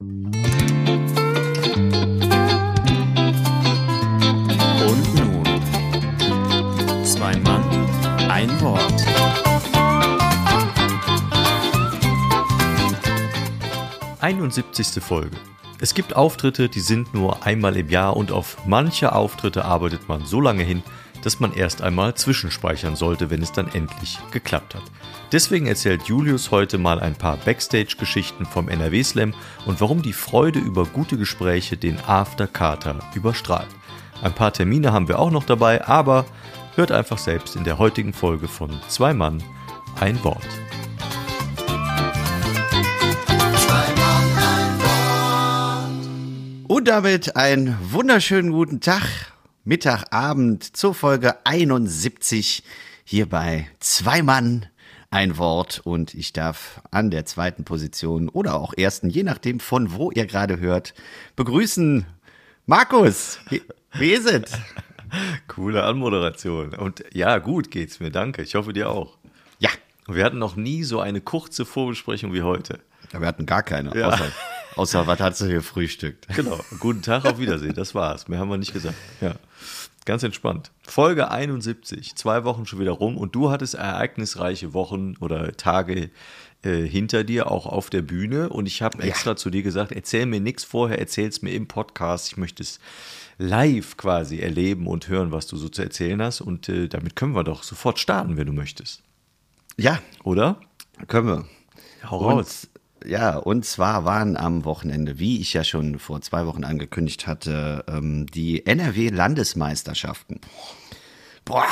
Und nun, zwei Mann, ein Wort. Einundsiebzigste Folge. Es gibt Auftritte, die sind nur einmal im Jahr und auf manche Auftritte arbeitet man so lange hin, dass man erst einmal zwischenspeichern sollte, wenn es dann endlich geklappt hat. Deswegen erzählt Julius heute mal ein paar Backstage-Geschichten vom NRW Slam und warum die Freude über gute Gespräche den After-Kater überstrahlt. Ein paar Termine haben wir auch noch dabei, aber hört einfach selbst in der heutigen Folge von Zwei Mann ein Wort. Und damit einen wunderschönen guten Tag, Mittag, Abend zur Folge 71 hier bei Zwei Mann, ein Wort. Und ich darf an der zweiten Position oder auch ersten, je nachdem von wo ihr gerade hört, begrüßen Markus. Wie, wie ist es? Coole Anmoderation. Und ja, gut geht's mir, danke. Ich hoffe dir auch. Ja, Wir hatten noch nie so eine kurze Vorbesprechung wie heute. wir hatten gar keine. Ja. Außer, außer was hat sie hier frühstückt? Genau. Guten Tag, auf Wiedersehen. Das war's. Mehr haben wir nicht gesagt. Ja. Ganz entspannt. Folge 71. Zwei Wochen schon wieder rum und du hattest ereignisreiche Wochen oder Tage äh, hinter dir, auch auf der Bühne. Und ich habe extra zu dir gesagt, erzähl mir nichts vorher, erzähl es mir im Podcast. Ich möchte es live quasi erleben und hören, was du so zu erzählen hast. Und äh, damit können wir doch sofort starten, wenn du möchtest. Ja, Oder? können wir. Hau raus. Ja, und zwar waren am Wochenende, wie ich ja schon vor zwei Wochen angekündigt hatte, ähm, die NRW-Landesmeisterschaften. Boah,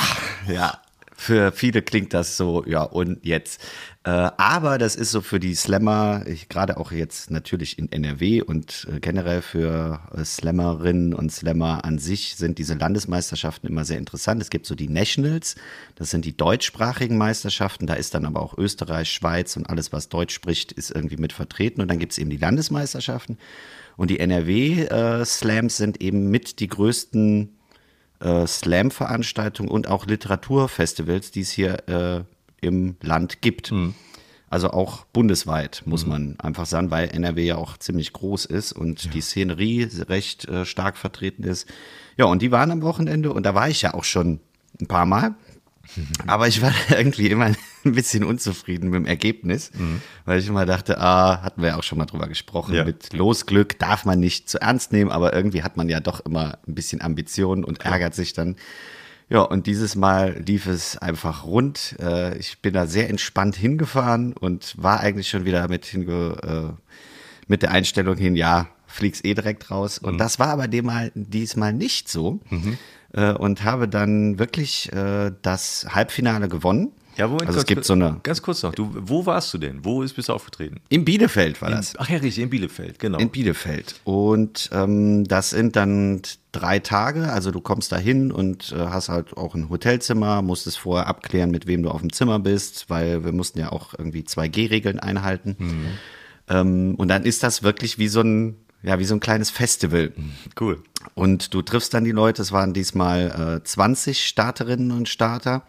ja. Für viele klingt das so, ja, und jetzt. Äh, aber das ist so für die Slammer, gerade auch jetzt natürlich in NRW und äh, generell für äh, Slammerinnen und Slammer an sich sind diese Landesmeisterschaften immer sehr interessant. Es gibt so die Nationals, das sind die deutschsprachigen Meisterschaften, da ist dann aber auch Österreich, Schweiz und alles, was Deutsch spricht, ist irgendwie mit vertreten. Und dann gibt es eben die Landesmeisterschaften. Und die NRW-Slams sind eben mit die größten äh, Slam-Veranstaltungen und auch Literaturfestivals, die es hier äh, im Land gibt. Also auch bundesweit, muss man einfach sagen, weil NRW ja auch ziemlich groß ist und die Szenerie recht äh, stark vertreten ist. Ja, und die waren am Wochenende und da war ich ja auch schon ein paar Mal. Aber ich war irgendwie immer ein bisschen unzufrieden mit dem Ergebnis, weil ich immer dachte, ah, hatten wir ja auch schon mal drüber gesprochen, Ja. mit Losglück darf man nicht zu ernst nehmen, aber irgendwie hat man ja doch immer ein bisschen Ambition und ärgert sich dann. Ja, und dieses Mal lief es einfach rund. Äh, Ich bin da sehr entspannt hingefahren und war eigentlich schon wieder mit, hinge, äh, mit der Einstellung hin, ja, fliegst eh direkt raus. Und das war aber diesmal nicht so. Äh, Und habe dann wirklich äh, das Halbfinale gewonnen. Ja, Moment, also es ganz gibt kurz- so eine. Ganz kurz noch, du, wo warst du denn? Wo ist, bist du aufgetreten? In Bielefeld war das. Ach ja, richtig, in Bielefeld, genau. In Bielefeld. Und ähm, das sind dann drei Tage. Also du kommst da hin und äh, hast halt auch ein Hotelzimmer, musstest vorher abklären, mit wem du auf dem Zimmer bist, weil wir mussten ja auch irgendwie 2G-Regeln einhalten. Ähm, und dann ist das wirklich wie so ein, ja, wie so ein kleines Festival. cool. Und du triffst dann die Leute, es waren diesmal äh, 20 Starterinnen und Starter,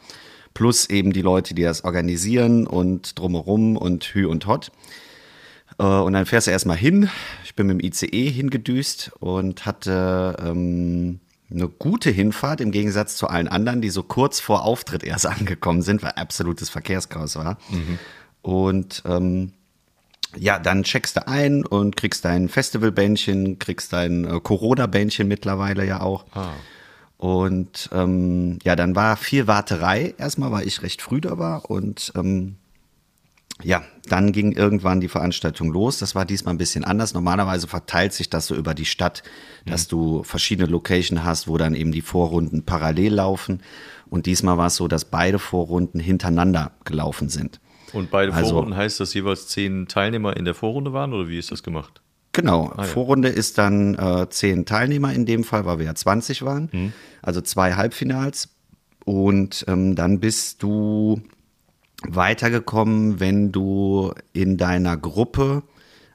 plus eben die Leute, die das organisieren und drumherum und Hü und Hot. Äh, und dann fährst du erstmal hin. Ich bin mit dem ICE hingedüst und hatte ähm, eine gute Hinfahrt im Gegensatz zu allen anderen, die so kurz vor Auftritt erst angekommen sind, weil absolutes Verkehrschaos war. Und ähm, ja, dann checkst du ein und kriegst dein Festivalbändchen, kriegst dein äh, Corona-Bändchen mittlerweile ja auch. Und ähm, ja, dann war viel Warterei erstmal, weil ich recht früh da war. Und ähm, ja, dann ging irgendwann die Veranstaltung los. Das war diesmal ein bisschen anders. Normalerweise verteilt sich das so über die Stadt, dass du verschiedene Location hast, wo dann eben die Vorrunden parallel laufen. Und diesmal war es so, dass beide Vorrunden hintereinander gelaufen sind. Und beide Also- Vorrunden heißt, dass jeweils zehn Teilnehmer in der Vorrunde waren oder wie ist das gemacht? Genau, ja. Vorrunde ist dann äh, zehn Teilnehmer in dem Fall, weil wir ja 20 waren. Also zwei Halbfinals. Und ähm, dann bist du weitergekommen, wenn du in deiner Gruppe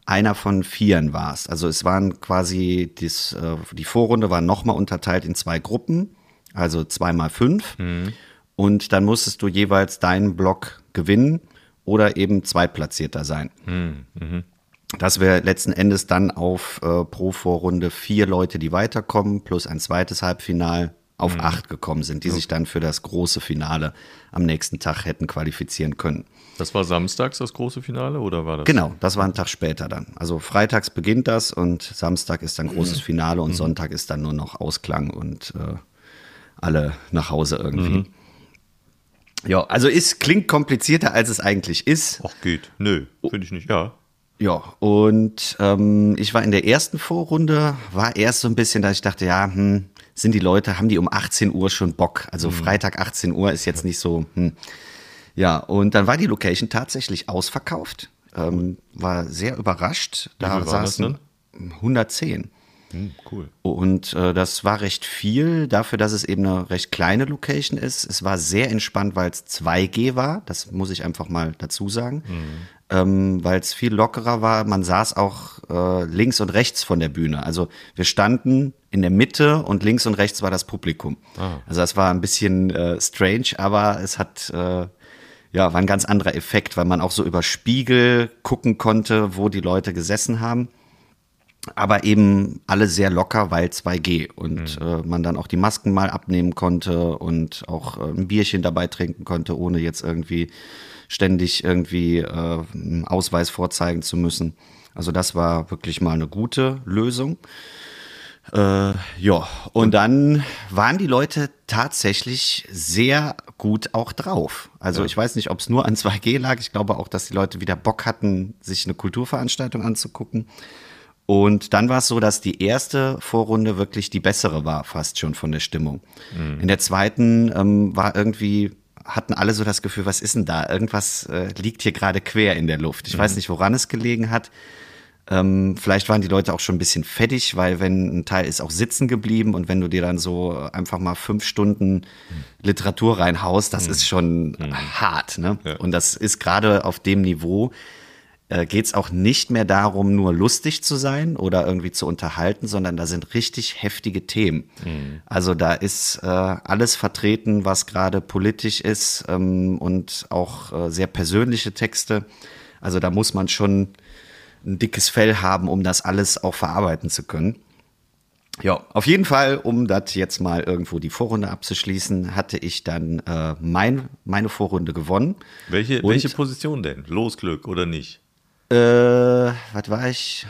einer von Vieren warst. Also es waren quasi, dies, äh, die Vorrunde war nochmal unterteilt in zwei Gruppen, also zweimal fünf. Und dann musstest du jeweils deinen Block gewinnen oder eben Zweitplatzierter sein. dass wir letzten Endes dann auf äh, pro Vorrunde vier Leute, die weiterkommen, plus ein zweites Halbfinal auf acht gekommen sind, die sich dann für das große Finale am nächsten Tag hätten qualifizieren können. Das war samstags das große Finale oder war das? Genau, das war ein Tag später dann. Also freitags beginnt das und Samstag ist dann großes Finale und Sonntag ist dann nur noch Ausklang und äh, alle nach Hause irgendwie. Ja, also ist, klingt komplizierter, als es eigentlich ist. Ach, geht. Nö, finde ich nicht. Ja. Ja, und ähm, ich war in der ersten Vorrunde, war erst so ein bisschen, dass ich dachte, ja, hm, sind die Leute, haben die um 18 Uhr schon Bock? Also Freitag 18 Uhr ist jetzt nicht so, hm. Ja, und dann war die Location tatsächlich ausverkauft. Ähm, war sehr überrascht. Da saßen 110. Hm, cool. Und äh, das war recht viel dafür, dass es eben eine recht kleine Location ist. Es war sehr entspannt, weil es 2G war. Das muss ich einfach mal dazu sagen. Ähm, weil es viel lockerer war. Man saß auch äh, links und rechts von der Bühne. Also wir standen in der Mitte und links und rechts war das Publikum. Also das war ein bisschen äh, strange, aber es hat äh, ja war ein ganz anderer Effekt, weil man auch so über Spiegel gucken konnte, wo die Leute gesessen haben aber eben alle sehr locker, weil 2G und äh, man dann auch die Masken mal abnehmen konnte und auch äh, ein Bierchen dabei trinken konnte, ohne jetzt irgendwie ständig irgendwie äh, einen Ausweis vorzeigen zu müssen. Also das war wirklich mal eine gute Lösung. Äh, ja, und dann waren die Leute tatsächlich sehr gut auch drauf. Also ich weiß nicht, ob es nur an 2G lag. Ich glaube auch, dass die Leute wieder Bock hatten, sich eine Kulturveranstaltung anzugucken. Und dann war es so, dass die erste Vorrunde wirklich die bessere war, fast schon von der Stimmung. In der zweiten ähm, war irgendwie, hatten alle so das Gefühl, was ist denn da? Irgendwas äh, liegt hier gerade quer in der Luft. Ich weiß nicht, woran es gelegen hat. Ähm, vielleicht waren die Leute auch schon ein bisschen fettig, weil wenn ein Teil ist auch sitzen geblieben und wenn du dir dann so einfach mal fünf Stunden Literatur reinhaust, das ist schon hart. Ne? Ja. Und das ist gerade auf dem Niveau, äh, geht es auch nicht mehr darum, nur lustig zu sein oder irgendwie zu unterhalten, sondern da sind richtig heftige Themen. Also da ist äh, alles vertreten, was gerade politisch ist ähm, und auch äh, sehr persönliche Texte. Also da muss man schon ein dickes Fell haben, um das alles auch verarbeiten zu können. Ja, auf jeden Fall, um das jetzt mal irgendwo die Vorrunde abzuschließen, hatte ich dann äh, mein, meine Vorrunde gewonnen. Welche, Und- welche Position denn? Losglück oder nicht? Äh, was war ich?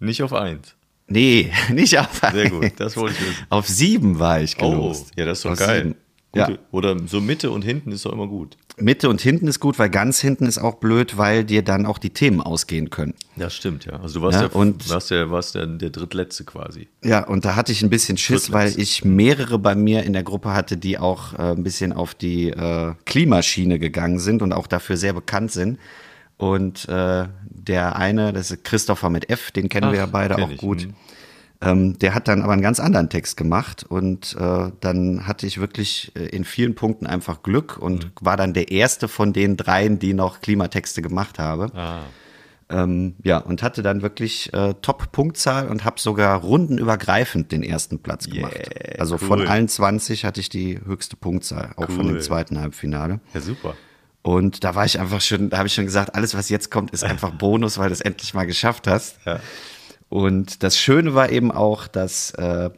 Nicht auf eins. Nee, nicht auf Sehr gut, das wollte ich wissen. Auf sieben war ich Oh, gelost. ja, das ist doch Auf geil. sieben. Ja. Oder so Mitte und hinten ist doch immer gut. Mitte und hinten ist gut, weil ganz hinten ist auch blöd, weil dir dann auch die Themen ausgehen können. Das stimmt, ja. Also du warst Ja, ja, und- warst der, warst der, der drittletzte quasi. Ja, und da hatte ich ein bisschen Schiss, weil ich mehrere bei mir in der Gruppe hatte, die auch äh, ein bisschen auf die äh, Klimaschiene gegangen sind und auch dafür sehr bekannt sind. Und äh, der eine, das ist Christopher mit F, den kennen wir Ach, ja beide auch ich, gut. mhm. Ähm, der hat dann aber einen ganz anderen Text gemacht und äh, dann hatte ich wirklich äh, in vielen Punkten einfach Glück und Mhm. war dann der erste von den dreien, die noch Klimatexte gemacht habe. Ah. Ähm, ja, und hatte dann wirklich äh, Top-Punktzahl und habe sogar rundenübergreifend den ersten Platz gemacht. Yeah, also cool. von allen 20 hatte ich die höchste Punktzahl, auch von dem Cool. zweiten Halbfinale. Ja, super. Und da war ich einfach schon, da habe ich schon gesagt, alles, was jetzt kommt, ist einfach Bonus, weil du es endlich mal geschafft hast. Ja. Und das Schöne war eben auch, dass äh,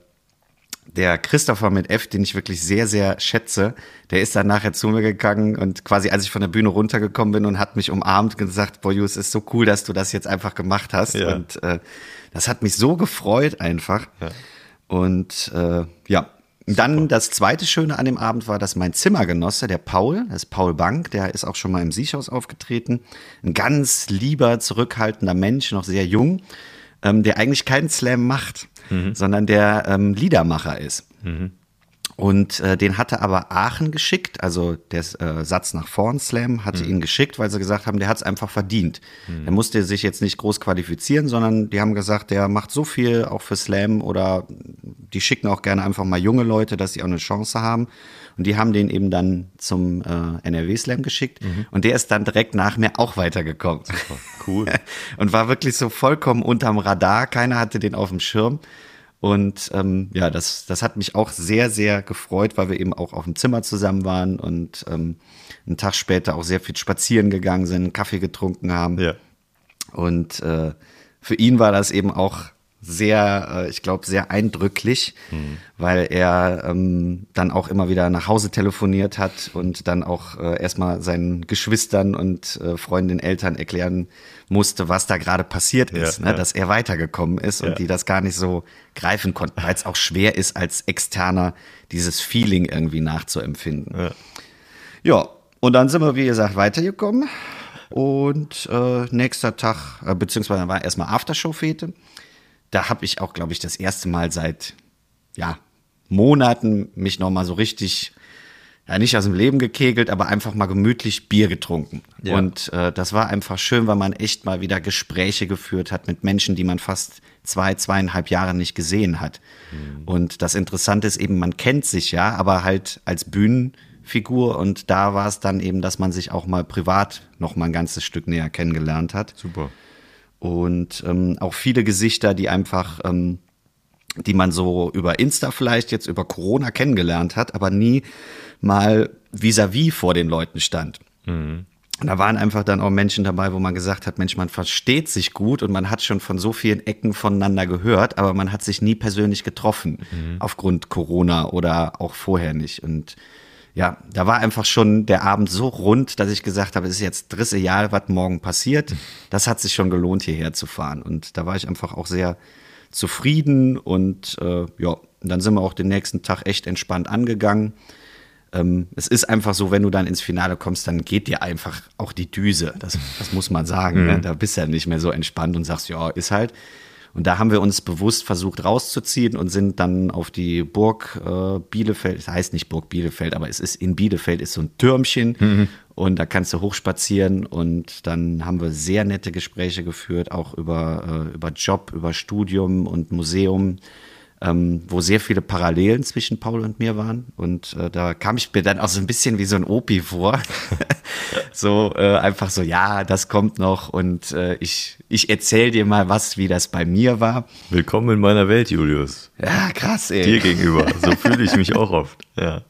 der Christopher mit F, den ich wirklich sehr, sehr schätze, der ist dann nachher zu mir gegangen und quasi, als ich von der Bühne runtergekommen bin und hat mich umarmt und gesagt, boah, Jus, ist so cool, dass du das jetzt einfach gemacht hast. Ja. Und äh, das hat mich so gefreut einfach. Ja. Und äh, ja, dann das zweite Schöne an dem Abend war, dass mein Zimmergenosse, der Paul, das ist Paul Bank, der ist auch schon mal im Siechhaus aufgetreten, ein ganz lieber, zurückhaltender Mensch, noch sehr jung, ähm, der eigentlich keinen Slam macht, sondern der ähm, Liedermacher ist. Und äh, den hatte aber Aachen geschickt, also der äh, Satz nach vorn Slam hatte ihn geschickt, weil sie gesagt haben, der hat es einfach verdient. Der musste sich jetzt nicht groß qualifizieren, sondern die haben gesagt, der macht so viel auch für Slam oder die schicken auch gerne einfach mal junge Leute, dass sie auch eine Chance haben. Und die haben den eben dann zum äh, NRW Slam geschickt und der ist dann direkt nach mir auch weitergekommen. Cool. und war wirklich so vollkommen unterm Radar. Keiner hatte den auf dem Schirm. Und ähm, ja, das, das hat mich auch sehr, sehr gefreut, weil wir eben auch auf dem Zimmer zusammen waren und ähm, einen Tag später auch sehr viel spazieren gegangen sind, Kaffee getrunken haben. Ja. Und äh, für ihn war das eben auch sehr, äh, ich glaube, sehr eindrücklich, Mhm. weil er ähm, dann auch immer wieder nach Hause telefoniert hat und dann auch äh, erstmal seinen Geschwistern und äh, Freundinnen, Eltern erklären musste, was da gerade passiert Ja, ist, ne? ja. dass er weitergekommen ist Ja. und die das gar nicht so greifen konnten, weil es auch schwer ist, als Externer dieses Feeling irgendwie nachzuempfinden. Ja. Ja, und dann sind wir, wie gesagt, weitergekommen. Und äh, nächster Tag, äh, beziehungsweise war erstmal Aftershow-Fete. Da habe ich auch, glaube ich, das erste Mal seit ja, Monaten mich nochmal so richtig, ja, nicht aus dem Leben gekegelt, aber einfach mal gemütlich Bier getrunken. Ja. Und äh, das war einfach schön, weil man echt mal wieder Gespräche geführt hat mit Menschen, die man fast zwei, zweieinhalb Jahre nicht gesehen hat. Und das Interessante ist eben, man kennt sich ja, aber halt als Bühnenfigur. Und da war es dann eben, dass man sich auch mal privat noch mal ein ganzes Stück näher kennengelernt hat Super. Und ähm, auch viele Gesichter, die einfach, ähm, die man so über Insta vielleicht jetzt über Corona kennengelernt hat, aber nie mal vis-à-vis vor den Leuten stand. Und da waren einfach dann auch Menschen dabei, wo man gesagt hat, Mensch, man versteht sich gut und man hat schon von so vielen Ecken voneinander gehört, aber man hat sich nie persönlich getroffen aufgrund Corona oder auch vorher nicht. Und ja, da war einfach schon der Abend so rund, dass ich gesagt habe, es ist jetzt dritte Jahr, was morgen passiert. Das hat sich schon gelohnt, hierher zu fahren. Und da war ich einfach auch sehr zufrieden und äh, ja, dann sind wir auch den nächsten Tag echt entspannt angegangen. Ähm, es ist einfach so, wenn du dann ins Finale kommst, dann geht dir einfach auch die Düse. Das, das muss man sagen. Ne? Da bist du ja nicht mehr so entspannt und sagst, ja, ist halt. Und da haben wir uns bewusst versucht rauszuziehen und sind dann auf die Burg äh, Bielefeld, es heißt nicht Burg Bielefeld, aber es ist in Bielefeld ist so ein Türmchen. Und da kannst du hochspazieren und dann haben wir sehr nette Gespräche geführt, auch über, äh, über Job, über Studium und Museum ähm, wo sehr viele Parallelen zwischen Paul und mir waren. Und äh, da kam ich mir dann auch so ein bisschen wie so ein Opi vor. so äh, einfach so, ja, das kommt noch und äh, ich, ich erzähle dir mal was, wie das bei mir war. Willkommen in meiner Welt, Julius. Ja, krass, ey. Dir gegenüber. So fühle ich mich auch oft. Ja.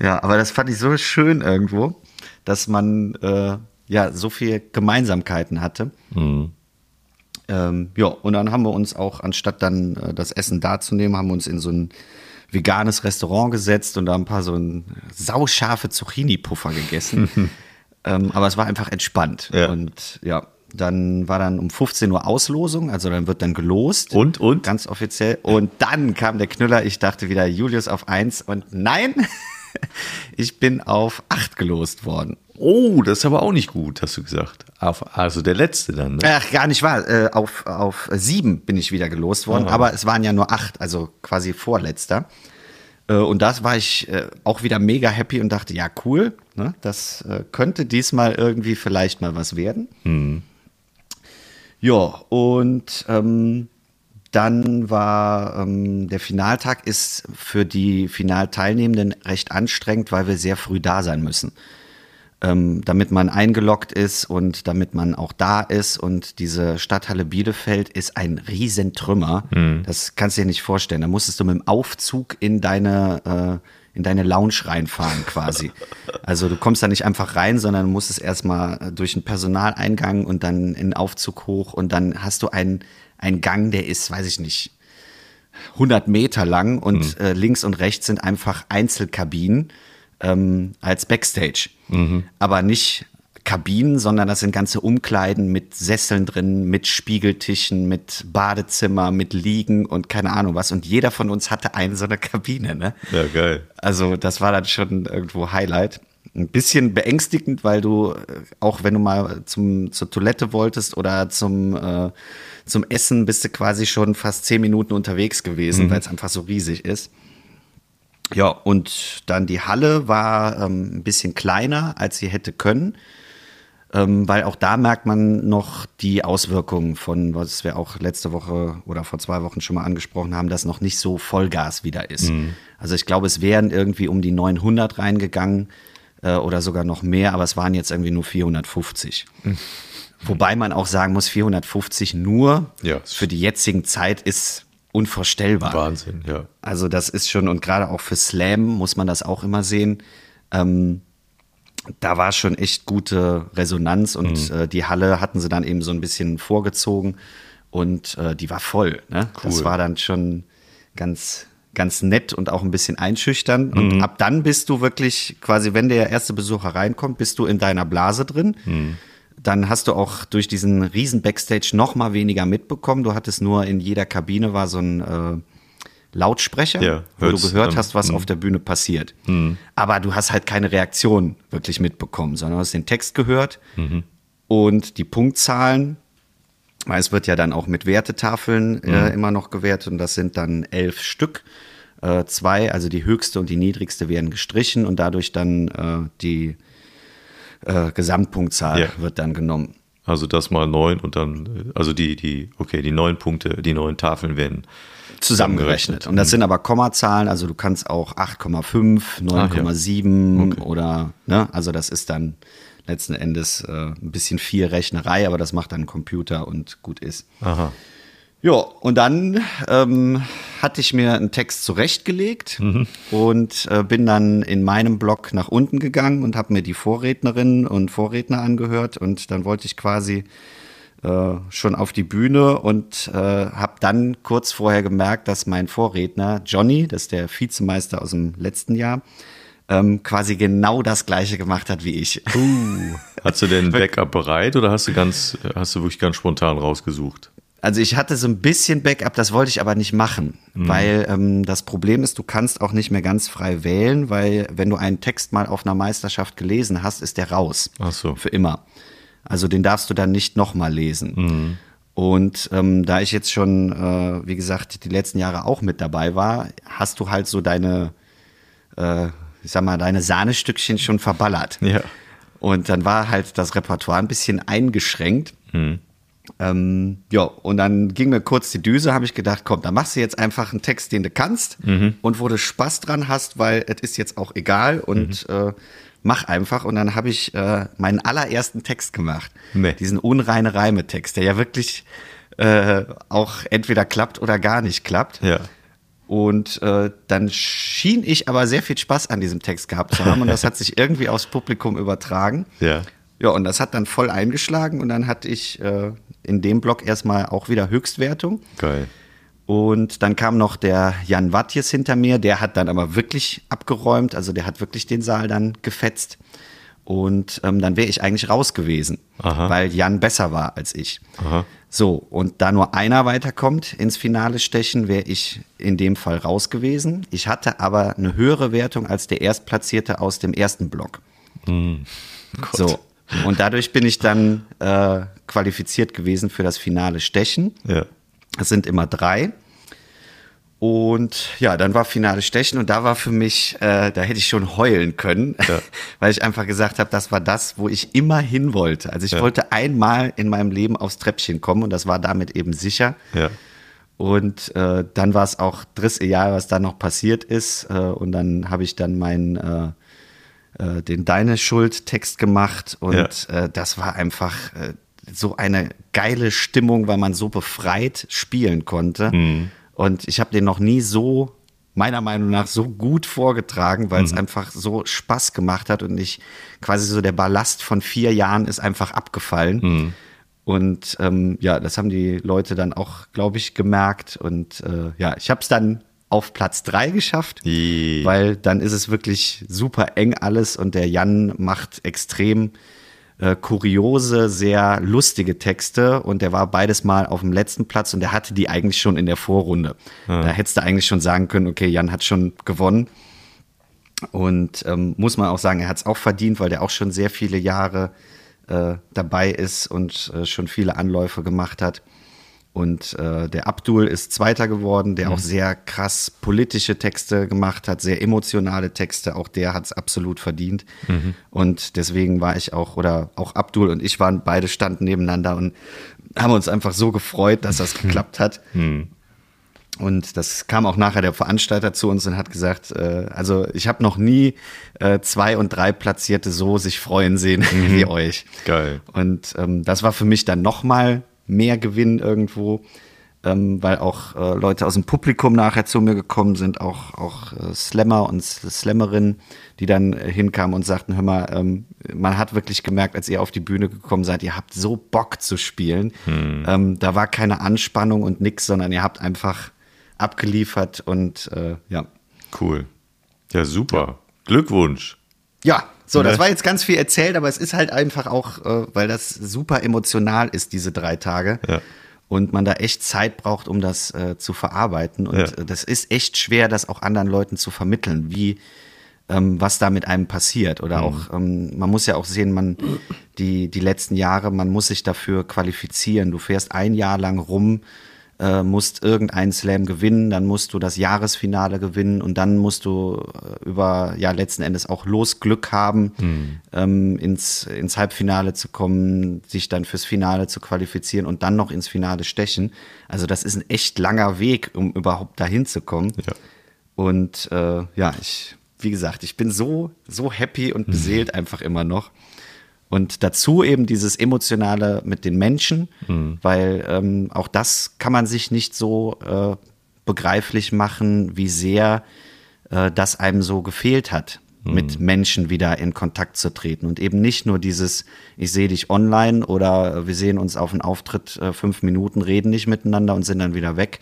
Ja, aber das fand ich so schön irgendwo, dass man äh, ja so viel Gemeinsamkeiten hatte. Ähm, ja, und dann haben wir uns auch, anstatt dann äh, das Essen da zu nehmen, haben wir uns in so ein veganes Restaurant gesetzt und da ein paar so ein sauscharfe Zucchini-Puffer gegessen. ähm, aber es war einfach entspannt. Ja. Und ja, dann war dann um 15 Uhr Auslosung, also dann wird dann gelost. Und, und? Ganz offiziell. Und dann kam der Knüller, ich dachte wieder Julius auf 1 und nein, ich bin auf 8 gelost worden. Oh, das ist aber auch nicht gut, hast du gesagt. Auf, also der letzte dann, ne? Ach, gar nicht wahr. Äh, auf, auf sieben bin ich wieder gelost worden, aber es waren ja nur acht, also quasi vorletzter. Äh, und das war ich äh, auch wieder mega happy und dachte, ja, cool, ne? das äh, könnte diesmal irgendwie vielleicht mal was werden. Ja, und ähm, dann war ähm, der Finaltag ist für die Finalteilnehmenden recht anstrengend, weil wir sehr früh da sein müssen ähm, damit man eingeloggt ist und damit man auch da ist. Und diese Stadthalle Bielefeld ist ein Riesentrümmer. Das kannst du dir nicht vorstellen. Da musstest du mit dem Aufzug in deine, äh, in deine Lounge reinfahren quasi. Also du kommst da nicht einfach rein, sondern musstest erstmal durch einen Personaleingang und dann in den Aufzug hoch und dann hast du einen, einen Gang, der ist, weiß ich nicht, 100 Meter lang und äh, links und rechts sind einfach Einzelkabinen ähm, als Backstage. Aber nicht Kabinen, sondern das sind ganze Umkleiden mit Sesseln drin, mit Spiegeltischen, mit Badezimmer, mit Liegen und keine Ahnung was. Und jeder von uns hatte eine so eine Kabine. Ne? Ja, geil. Also das war dann schon irgendwo Highlight. Ein bisschen beängstigend, weil du, äh, auch wenn du mal zum, zur Toilette wolltest oder zum, äh, zum Essen, bist du quasi schon fast zehn Minuten unterwegs gewesen, weil es einfach so riesig ist. Ja, und dann die Halle war ähm, ein bisschen kleiner, als sie hätte können, ähm, weil auch da merkt man noch die Auswirkungen von, was wir auch letzte Woche oder vor zwei Wochen schon mal angesprochen haben, dass noch nicht so Vollgas wieder ist. Also ich glaube, es wären irgendwie um die 900 reingegangen äh, oder sogar noch mehr, aber es waren jetzt irgendwie nur 450. Wobei man auch sagen muss, 450 nur Ja. für die jetzigen Zeit ist unvorstellbar. Wahnsinn, ja. Also das ist schon, und gerade auch für Slam muss man das auch immer sehen. Ähm, da war schon echt gute Resonanz und äh, die Halle hatten sie dann eben so ein bisschen vorgezogen. und äh, die war voll. Ne? Das Cool. war dann schon ganz, ganz nett und auch ein bisschen einschüchternd. Und ab dann bist du wirklich quasi, wenn der erste Besucher reinkommt, bist du in deiner Blase drin. Dann hast du auch durch diesen riesen Backstage noch mal weniger mitbekommen. Du hattest nur in jeder Kabine war so ein äh, Lautsprecher, Ja, wo du gehört dann. hast, was auf der Bühne passiert. Aber du hast halt keine Reaktion wirklich mitbekommen, sondern hast den Text gehört und die Punktzahlen, weil es wird ja dann auch mit Wertetafeln äh, immer noch gewertet und das sind dann elf Stück. Äh, zwei, also die höchste und die niedrigste werden gestrichen und dadurch dann äh, die äh, Gesamtpunktzahl Ja. wird dann genommen. Also das mal neun und dann, äh, also die, die, okay, die neun Punkte, die neun Tafeln werden zusammengerechnet. Und das sind aber Kommazahlen, also du kannst auch 8,5, 9,7 oder, ne, also das ist dann letzten Endes äh, ein bisschen viel Rechnerei, aber das macht dann ein Computer und gut ist. Aha. Ja, und dann ähm, hatte ich mir einen Text zurechtgelegt und äh, bin dann in meinem Blog nach unten gegangen und habe mir die Vorrednerinnen und Vorredner angehört und dann wollte ich quasi äh, schon auf die Bühne und äh, habe dann kurz vorher gemerkt, dass mein Vorredner Johnny, das ist der Vizemeister aus dem letzten Jahr, ähm, quasi genau das gleiche gemacht hat wie ich. Hast du denn Backup bereit oder hast du ganz, hast du wirklich ganz spontan rausgesucht? Also ich hatte so ein bisschen Backup, das wollte ich aber nicht machen, weil ähm, das Problem ist, du kannst auch nicht mehr ganz frei wählen, weil wenn du einen Text mal auf einer Meisterschaft gelesen hast, ist der raus. Ach so. Für immer. Also den darfst du dann nicht nochmal lesen. Und ähm, da ich jetzt schon, äh, wie gesagt, die letzten Jahre auch mit dabei war, hast du halt so deine, äh, ich sag mal, deine Sahnestückchen schon verballert. Ja. Und dann war halt das Repertoire ein bisschen eingeschränkt. Ähm, ja, und dann ging mir kurz die Düse, habe ich gedacht, komm, dann machst du jetzt einfach einen Text, den du kannst und wo du Spaß dran hast, weil es ist jetzt auch egal und äh, mach einfach. Und dann habe ich äh, meinen allerersten Text gemacht. Nee. Diesen unreine Reime-Text, der ja wirklich äh, auch entweder klappt oder gar nicht klappt. Ja. Und äh, dann schien ich aber sehr viel Spaß an diesem Text gehabt zu haben und das hat sich irgendwie aufs Publikum übertragen. Ja. Ja, und das hat dann voll eingeschlagen und dann hatte ich äh, in dem Block erstmal auch wieder Höchstwertung. Geil. Und dann kam noch der Jan Wattjes hinter mir, der hat dann aber wirklich abgeräumt, also der hat wirklich den Saal dann gefetzt. Und ähm, dann wäre ich eigentlich raus gewesen, Aha. weil Jan besser war als ich. Aha. So, und da nur einer weiterkommt ins Finale stechen, wäre ich in dem Fall raus gewesen. Ich hatte aber eine höhere Wertung als der Erstplatzierte aus dem ersten Block. So, und dadurch bin ich dann äh, qualifiziert gewesen für das finale Stechen. Ja. Es sind immer drei. Und ja, dann war Finale Stechen und da war für mich, äh, da hätte ich schon heulen können, Ja. weil ich einfach gesagt habe, das war das, wo ich immer hin wollte. Also ich Ja. wollte einmal in meinem Leben aufs Treppchen kommen und das war damit eben sicher. Ja. Und äh, dann war es auch dritte Jahr, was da noch passiert ist. Äh, und dann habe ich dann meinen äh, den Deine Schuld-Text gemacht und äh, das war einfach äh, so eine geile Stimmung, weil man so befreit spielen konnte. Und ich habe den noch nie so, meiner Meinung nach, so gut vorgetragen, weil es einfach so Spaß gemacht hat und ich quasi so der Ballast von vier Jahren ist einfach abgefallen. Und ähm, ja, das haben die Leute dann auch, glaube ich, gemerkt. Und äh, ja, ich habe es dann auf Platz drei geschafft, Je. weil dann ist es wirklich super eng alles und der Jan macht extrem äh, kuriose, sehr lustige Texte und der war beides mal auf dem letzten Platz und der hatte die eigentlich schon in der Vorrunde. Da hättest du eigentlich schon sagen können, okay, Jan hat schon gewonnen. Und ähm, muss man auch sagen, er hat es auch verdient, weil der auch schon sehr viele Jahre äh, dabei ist und äh, schon viele Anläufe gemacht hat. Und äh, der Abdul ist Zweiter geworden, der auch sehr krass politische Texte gemacht hat, sehr emotionale Texte. Auch der hat es absolut verdient. Und deswegen war ich auch, oder auch Abdul und ich waren, beide standen nebeneinander und haben uns einfach so gefreut, dass das geklappt hat. Und das kam auch nachher der Veranstalter zu uns und hat gesagt, äh, also ich habe noch nie äh, zwei und drei Platzierte so sich freuen sehen wie euch. Geil. Und ähm, das war für mich dann noch mal mehr Gewinn irgendwo. ähm, weil auch äh, Leute aus dem Publikum nachher zu mir gekommen sind, auch, auch äh, Slammer und Slammerinnen, die dann äh, hinkamen und sagten, hör mal, ähm, man hat wirklich gemerkt, als ihr auf die Bühne gekommen seid, ihr habt so Bock zu spielen. Hm. Ähm, da war keine Anspannung und nix, sondern ihr habt einfach abgeliefert und äh, ja. Cool. Ja, super. Glückwunsch. Ja, so, das Ne? war jetzt ganz viel erzählt, aber es ist halt einfach auch, äh, weil das super emotional ist, diese drei Tage. Ja. Und man da echt Zeit braucht, um das äh, zu verarbeiten. Und Ja. äh, das ist echt schwer, das auch anderen Leuten zu vermitteln, wie ähm, was da mit einem passiert. Oder Mhm. auch, ähm, man muss ja auch sehen, man, die, die letzten Jahre, man muss sich dafür qualifizieren. Du fährst ein Jahr lang rum, äh, musst irgendeinen Slam gewinnen, dann musst du das Jahresfinale gewinnen und dann musst du äh, über, ja, letzten Endes auch Losglück haben, ähm, ins, ins Halbfinale zu kommen, sich dann fürs Finale zu qualifizieren und dann noch ins Finale stechen. Also das ist ein echt langer Weg, um überhaupt dahin zu kommen. Ja. Und äh, ja, ich, wie gesagt, ich bin so, so happy und beseelt einfach immer noch. Und dazu eben dieses Emotionale mit den Menschen, weil ähm, auch das kann man sich nicht so äh, begreiflich machen, wie sehr äh, das einem so gefehlt hat, mit Menschen wieder in Kontakt zu treten. Und eben nicht nur dieses, ich sehe dich online oder wir sehen uns auf einen Auftritt äh, fünf Minuten, reden nicht miteinander und sind dann wieder weg.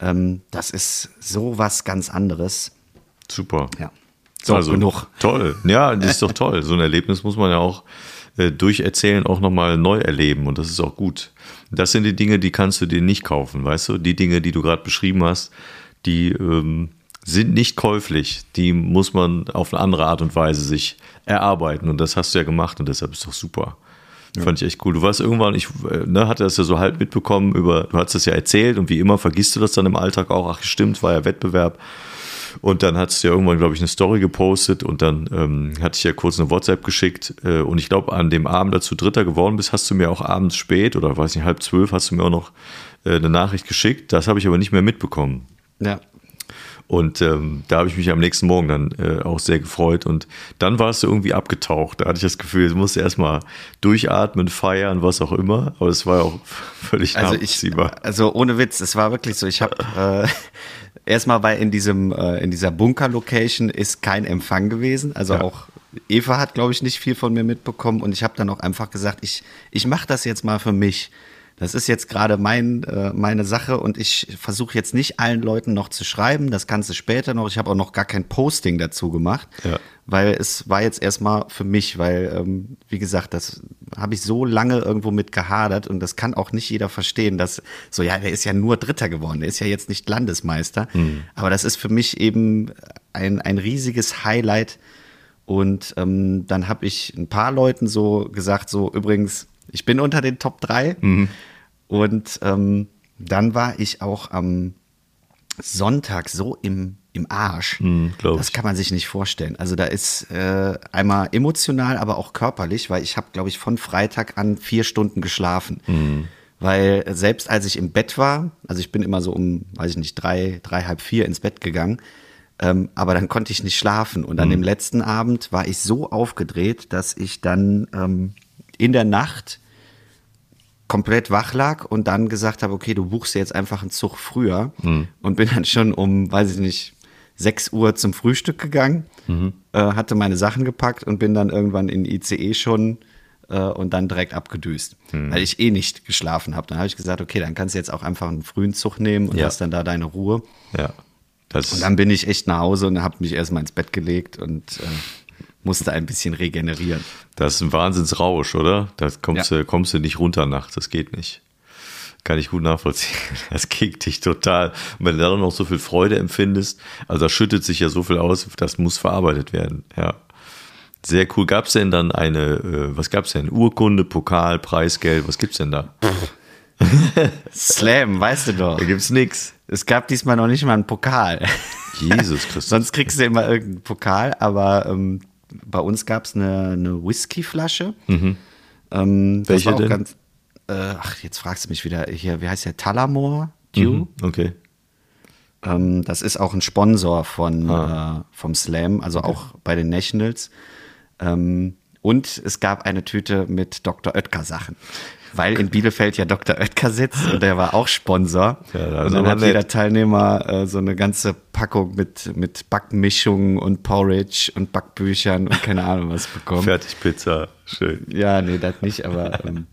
Ähm, das ist so was ganz anderes. Super. Ja. So, genug. Toll. Ja, das ist doch toll. So ein Erlebnis muss man ja auch äh, durch Erzählen auch nochmal neu erleben und das ist auch gut. Das sind die Dinge, die kannst du dir nicht kaufen, weißt du? Die Dinge, die du gerade beschrieben hast, die ähm, sind nicht käuflich. Die muss man auf eine andere Art und Weise sich erarbeiten und das hast du ja gemacht und deshalb ist doch super. Fand ich echt cool. Du warst irgendwann, ich äh, ne, hatte das ja so halb mitbekommen über, du hast das ja erzählt und wie immer vergisst du das dann im Alltag auch. Ach, stimmt, war ja Wettbewerb. Und dann hast du ja irgendwann, glaube ich, eine Story gepostet und dann ähm, hatte ich ja kurz eine WhatsApp geschickt. Äh, und ich glaube, an dem Abend, als du Dritter geworden bist, hast du mir auch abends spät oder weiß nicht, halb zwölf, hast du mir auch noch äh, eine Nachricht geschickt. Das habe ich aber nicht mehr mitbekommen. Ja. Und ähm, da habe ich mich am nächsten Morgen dann äh, auch sehr gefreut. Und dann warst du irgendwie abgetaucht. Da hatte ich das Gefühl, du musst erstmal durchatmen, feiern, was auch immer. Aber es war auch völlig Also ich, nachvollziehbar. also ohne Witz, es war wirklich so. Ich habe äh, erstmal bei in diesem äh, in dieser Bunker-Location ist kein Empfang gewesen. Also Ja. auch Eva hat, glaube ich, nicht viel von mir mitbekommen. Und ich habe dann auch einfach gesagt, ich ich mache das jetzt mal für mich. Das ist jetzt gerade mein, äh, meine Sache und ich versuche jetzt nicht allen Leuten noch zu schreiben. Das kannst du später noch. Ich habe auch noch gar kein Posting dazu gemacht, Ja. weil es war jetzt erstmal für mich, weil, ähm, wie gesagt, das habe ich so lange irgendwo mit gehadert und das kann auch nicht jeder verstehen, dass so, ja, der ist ja nur Dritter geworden, der ist ja jetzt nicht Landesmeister. Aber das ist für mich eben ein, ein riesiges Highlight. Und ähm, dann habe ich ein paar Leuten so gesagt, so übrigens, ich bin unter den Top 3. Und ähm, dann war ich auch am Sonntag so im, im Arsch. glaub das kann man sich nicht vorstellen. Also da ist äh, einmal emotional, aber auch körperlich, weil ich habe, glaube ich, von Freitag an vier Stunden geschlafen. Weil selbst als ich im Bett war, also ich bin immer so um, weiß ich nicht, drei, drei, halb vier ins Bett gegangen, ähm, aber dann konnte ich nicht schlafen. Und an dem letzten Abend war ich so aufgedreht, dass ich dann ähm, in der Nacht komplett wach lag und dann gesagt habe, okay, du buchst jetzt einfach einen Zug früher und bin dann schon um, weiß ich nicht, 6 Uhr zum Frühstück gegangen, äh, hatte meine Sachen gepackt und bin dann irgendwann in ICE schon äh, und dann direkt abgedüst, weil ich eh nicht geschlafen habe. Dann habe ich gesagt, okay, dann kannst du jetzt auch einfach einen frühen Zug nehmen und Ja. hast dann da deine Ruhe. Ja. Das Und dann bin ich echt nach Hause und habe mich erstmal ins Bett gelegt und äh, musste ein bisschen regenerieren. Das ist ein Wahnsinnsrausch, oder? Da kommst, Ja. du, kommst du nicht runter nachts, das geht nicht. Kann ich gut nachvollziehen. Das kickt dich total. Und wenn du dann noch so viel Freude empfindest, also da schüttet sich ja so viel aus, das muss verarbeitet werden. Ja. Sehr cool. Gab es denn dann eine, äh, was gab es denn? Urkunde, Pokal, Preisgeld, was gibt's denn da? Slam, weißt du doch. Da gibt's nix. Es gab diesmal noch nicht mal einen Pokal. Jesus Christus. Sonst kriegst du immer irgendeinen Pokal, aber ähm, bei uns gab es eine, eine Whiskyflasche. Ähm, Mhm. Welche war auch denn? Ganz, äh, ach, jetzt fragst du mich wieder hier, wie heißt der? Talamore Dew? Mhm, Okay. Ähm, das ist auch ein Sponsor von, Ah. äh, vom Slam, also auch bei den Nationals. Ähm, Und es gab eine Tüte mit Dr. Oetker Sachen. Weil in Bielefeld ja Dr. Oetker sitzt und der war auch Sponsor. Ja, und dann hat nett. jeder Teilnehmer äh, so eine ganze Packung mit, mit Backmischungen und Porridge und Backbüchern und keine Ahnung was bekommen. Fertigpizza. Schön. Ja, nee, das nicht, aber ähm,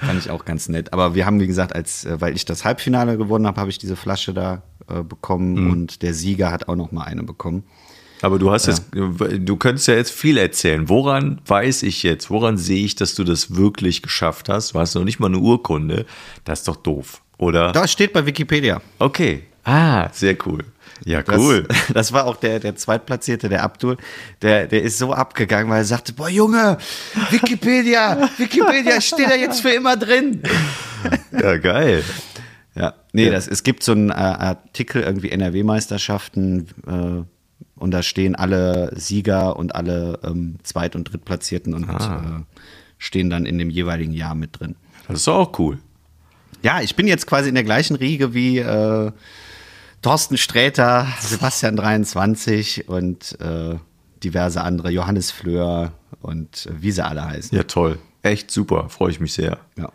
fand ich auch ganz nett. Aber wir haben, wie gesagt, als, äh, weil ich das Halbfinale gewonnen habe, habe ich diese Flasche da äh, bekommen und der Sieger hat auch noch mal eine bekommen. Aber du hast jetzt, du könntest ja jetzt viel erzählen. Woran weiß ich jetzt, woran sehe ich, dass du das wirklich geschafft hast? Du hast noch nicht mal eine Urkunde. Das ist doch doof, oder? Das steht bei Wikipedia. Okay. Ah, sehr cool. Ja, Das, cool. Das war auch der, der Zweitplatzierte, der Abdul. Der, der ist so abgegangen, weil er sagte, boah Junge, Wikipedia, Wikipedia steht da jetzt für immer drin. Ja, geil. Ja, nee, Ja. Das, es gibt so einen äh, Artikel, irgendwie NRW-Meisterschaften, äh, und da stehen alle Sieger und alle ähm, Zweit- und Drittplatzierten und Ah. äh, stehen dann in dem jeweiligen Jahr mit drin. Das ist auch cool. Ja, ich bin jetzt quasi in der gleichen Riege wie äh, Thorsten Sträter, Sebastian 23 und äh, diverse andere, Johannes Fleur und äh, wie sie alle heißen. Ja, toll. Echt super. Freue ich mich sehr. Ja.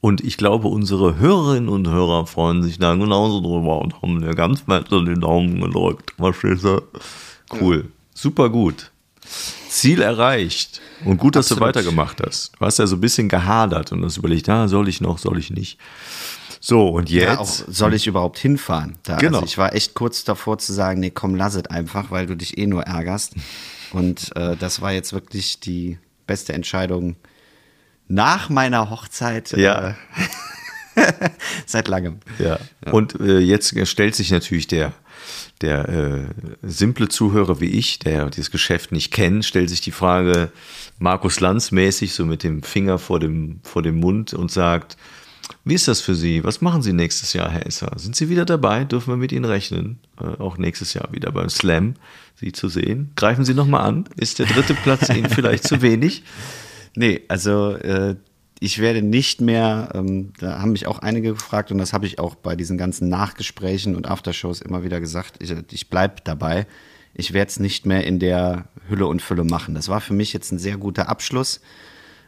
Und ich glaube, unsere Hörerinnen und Hörer freuen sich da genauso drüber und haben mir ganz fett in den Daumen gedrückt. Verstehst du? Cool. Super gut. Ziel erreicht. Und gut, dass du Absolut. weitergemacht hast. Du hast ja so ein bisschen gehadert und hast überlegt, ah, soll ich noch, soll ich nicht. So, und jetzt. Ja, auch soll ich überhaupt hinfahren? Da, Genau. Also ich war echt kurz davor zu sagen, nee, komm, lass es einfach, weil du dich eh nur ärgerst. Und äh, das war jetzt wirklich die beste Entscheidung nach meiner Hochzeit Ja. äh, seit langem. Ja. Und äh, jetzt stellt sich natürlich der, der äh, simple Zuhörer wie ich, der dieses Geschäft nicht kennt, stellt sich die Frage, Markus Lanz mäßig, so mit dem Finger vor dem, vor dem Mund und sagt, wie ist das für Sie? Was machen Sie nächstes Jahr, Herr Esser? Sind Sie wieder dabei? Dürfen wir mit Ihnen rechnen? Äh, auch nächstes Jahr wieder beim Slam Sie zu sehen. Greifen Sie nochmal an. Ist der dritte Platz Ihnen vielleicht zu wenig? Nee, also äh, ich werde nicht mehr, ähm, da haben mich auch einige gefragt und das habe ich auch bei diesen ganzen Nachgesprächen und Aftershows immer wieder gesagt, ich, ich bleibe dabei. Ich werde es nicht mehr in der Hülle und Fülle machen. Das war für mich jetzt ein sehr guter Abschluss.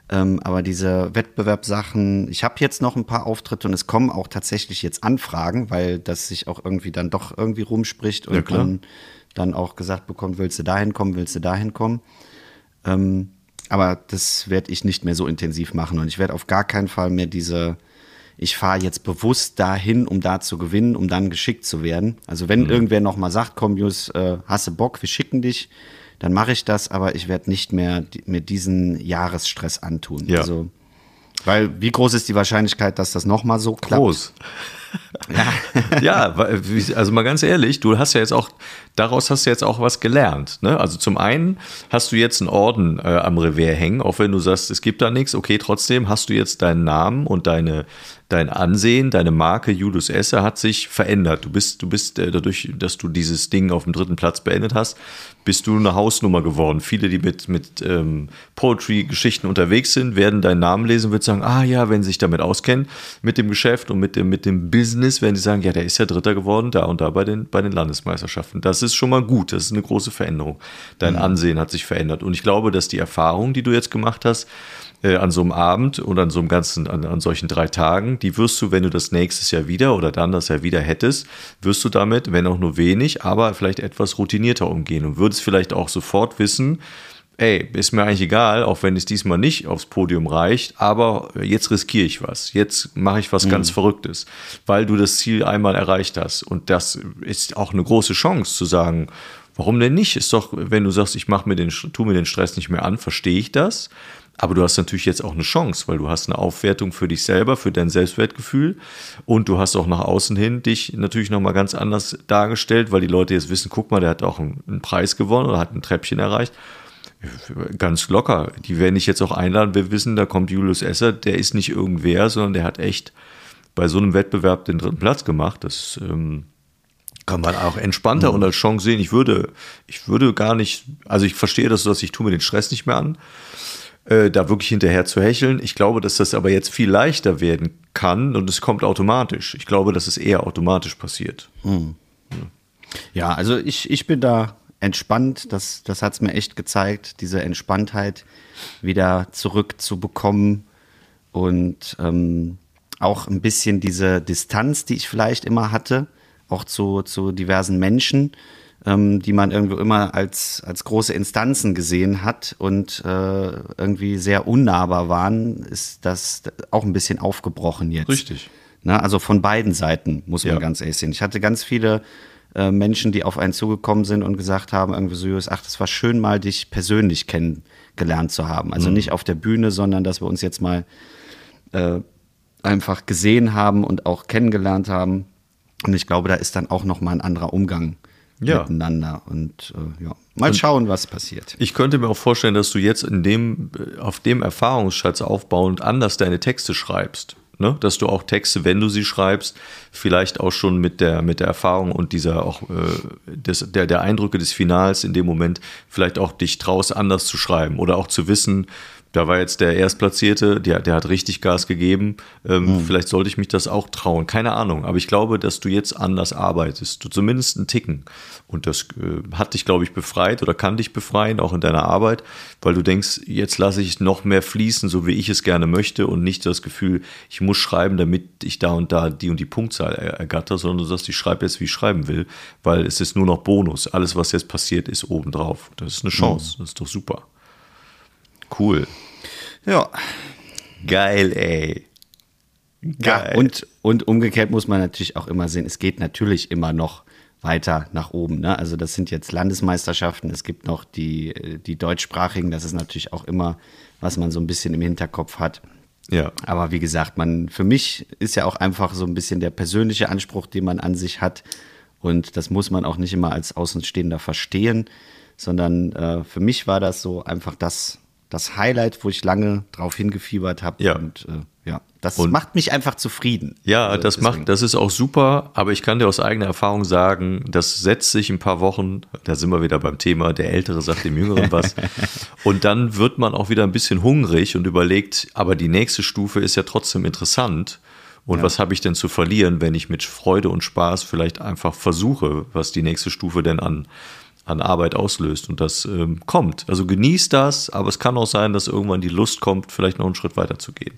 Ähm, aber diese Wettbewerbssachen, ich habe jetzt noch ein paar Auftritte und es kommen auch tatsächlich jetzt Anfragen, weil das sich auch irgendwie dann doch irgendwie rumspricht und Ja, man dann auch gesagt bekommt, willst du dahin kommen, willst du dahin kommen. Ähm, aber das werde ich nicht mehr so intensiv machen und ich werde auf gar keinen Fall mehr diese, ich fahre jetzt bewusst dahin, um da zu gewinnen, um dann geschickt zu werden. Also wenn irgendwer noch mal sagt, komm Jus, äh, hasse Bock, wir schicken dich, dann mache ich das, aber ich werde nicht mehr die, mir diesen Jahresstress antun. Ja. Also, weil wie groß ist die Wahrscheinlichkeit, dass das noch mal so klappt? Groß. ja, also mal ganz ehrlich, du hast ja jetzt auch, daraus hast du jetzt auch was gelernt. Ne? Also zum einen hast du jetzt einen Orden äh, am Revers hängen, auch wenn du sagst, es gibt da nichts, okay, trotzdem hast du jetzt deinen Namen und deine, dein Ansehen, deine Marke Julius Esser hat sich verändert. Du bist, du bist äh, dadurch, dass du dieses Ding auf dem dritten Platz beendet hast, bist du eine Hausnummer geworden. Viele, die mit, mit ähm, Poetry-Geschichten unterwegs sind, werden deinen Namen lesen und wird sagen, ah ja, wenn sie sich damit auskennen, mit dem Geschäft und mit dem, mit dem Business, werden sie sagen, ja, der ist ja Dritter geworden, da und da bei den, bei den Landesmeisterschaften. Das ist schon mal gut, das ist eine große Veränderung. Dein Ansehen hat sich verändert. Und ich glaube, dass die Erfahrung, die du jetzt gemacht hast, äh, an so einem Abend oder an so einem ganzen, an, an solchen drei Tagen, die wirst du, wenn du das nächstes Jahr wieder oder dann das Jahr wieder hättest, wirst du damit, wenn auch nur wenig, aber vielleicht etwas routinierter umgehen und würdest vielleicht auch sofort wissen, ey, ist mir eigentlich egal, auch wenn es diesmal nicht aufs Podium reicht, aber jetzt riskiere ich was. Jetzt mache ich was ganz Verrücktes, weil du das Ziel einmal erreicht hast. Und das ist auch eine große Chance zu sagen, warum denn nicht? Ist doch, wenn du sagst, ich mache mir den, tu mir den Stress nicht mehr an, verstehe ich das. Aber du hast natürlich jetzt auch eine Chance, weil du hast eine Aufwertung für dich selber, für dein Selbstwertgefühl und du hast auch nach außen hin dich natürlich nochmal ganz anders dargestellt, weil die Leute jetzt wissen, guck mal, der hat auch einen Preis gewonnen oder hat ein Treppchen erreicht. Ganz locker. Die werden dich jetzt auch einladen. Wir wissen, da kommt Julius Esser, der ist nicht irgendwer, sondern der hat echt bei so einem Wettbewerb den dritten Platz gemacht. Das ähm, kann man auch entspannter und als Chance sehen. Ich würde, ich würde gar nicht, also ich verstehe das, dass ich tue mir den Stress nicht mehr an, äh, da wirklich hinterher zu hecheln. Ich glaube, dass das aber jetzt viel leichter werden kann und es kommt automatisch. Ich glaube, dass es eher automatisch passiert. Ja, also ich, ich bin da entspannt. Das, das hat es mir echt gezeigt, diese Entspanntheit wieder zurückzubekommen und ähm, auch ein bisschen diese Distanz, die ich vielleicht immer hatte, auch zu, zu diversen Menschen, ähm, die man irgendwo immer als, als große Instanzen gesehen hat und äh, irgendwie sehr unnahbar waren, ist das auch ein bisschen aufgebrochen jetzt. Richtig. Na, also von beiden Seiten, muss man Ja. ganz ehrlich sehen. Ich hatte ganz viele äh, Menschen, die auf einen zugekommen sind und gesagt haben, irgendwie so, ach, das war schön mal, dich persönlich kennengelernt zu haben. Also nicht auf der Bühne, sondern dass wir uns jetzt mal äh, einfach gesehen haben und auch kennengelernt haben. Und ich glaube, da ist dann auch noch mal ein anderer Umgang Ja. miteinander. Und äh, ja, mal schauen, was passiert. Ich könnte mir auch vorstellen, dass du jetzt in dem, auf dem Erfahrungsschatz aufbauend anders deine Texte schreibst. Ne? Dass du auch Texte, wenn du sie schreibst, vielleicht auch schon mit der, mit der Erfahrung und dieser auch äh, des, der, der Eindrücke des Finals in dem Moment vielleicht auch dich traust, anders zu schreiben oder auch zu wissen, da war jetzt der Erstplatzierte, der, der hat richtig Gas gegeben. Ähm, Vielleicht sollte ich mich das auch trauen. Keine Ahnung. Aber ich glaube, dass du jetzt anders arbeitest. Du zumindest einen Ticken. Und das äh, hat dich, glaube ich, befreit oder kann dich befreien, auch in deiner Arbeit, weil du denkst, jetzt lasse ich noch mehr fließen, so wie ich es gerne möchte und nicht das Gefühl, ich muss schreiben, damit ich da und da die und die Punktzahl er ergatter, sondern du sagst, ich schreibe jetzt, wie ich schreiben will, weil es ist nur noch Bonus. Alles, was jetzt passiert, ist obendrauf. Das ist eine Chance. Das ist doch super. Cool. Ja, Geil, ey. Ja, und, und umgekehrt muss man natürlich auch immer sehen, es geht natürlich immer noch weiter nach oben. Ne? Also das sind jetzt Landesmeisterschaften, es gibt noch die, äh, die deutschsprachigen, das ist natürlich auch immer, was man so ein bisschen im Hinterkopf hat. Ja. Aber wie gesagt, man, für mich ist ja auch einfach so ein bisschen der persönliche Anspruch, den man an sich hat. Und das muss man auch nicht immer als Außenstehender verstehen, sondern äh, für mich war das so einfach das, das Highlight, wo ich lange drauf hingefiebert habe. Ja. Und äh, ja, das Und- macht mich einfach zufrieden. Ja, Also das deswegen. macht, das ist auch super, aber ich kann dir aus eigener Erfahrung sagen, das setzt sich ein paar Wochen, da sind wir wieder beim Thema, der Ältere sagt dem Jüngeren was. und dann wird man auch wieder ein bisschen hungrig und überlegt, aber die nächste Stufe ist ja trotzdem interessant. Und was habe ich denn zu verlieren, wenn ich mit Freude und Spaß vielleicht einfach versuche, was die nächste Stufe denn an, an Arbeit auslöst. Und das ähm, kommt. Also genießt das, aber es kann auch sein, dass irgendwann die Lust kommt, vielleicht noch einen Schritt weiter zu gehen.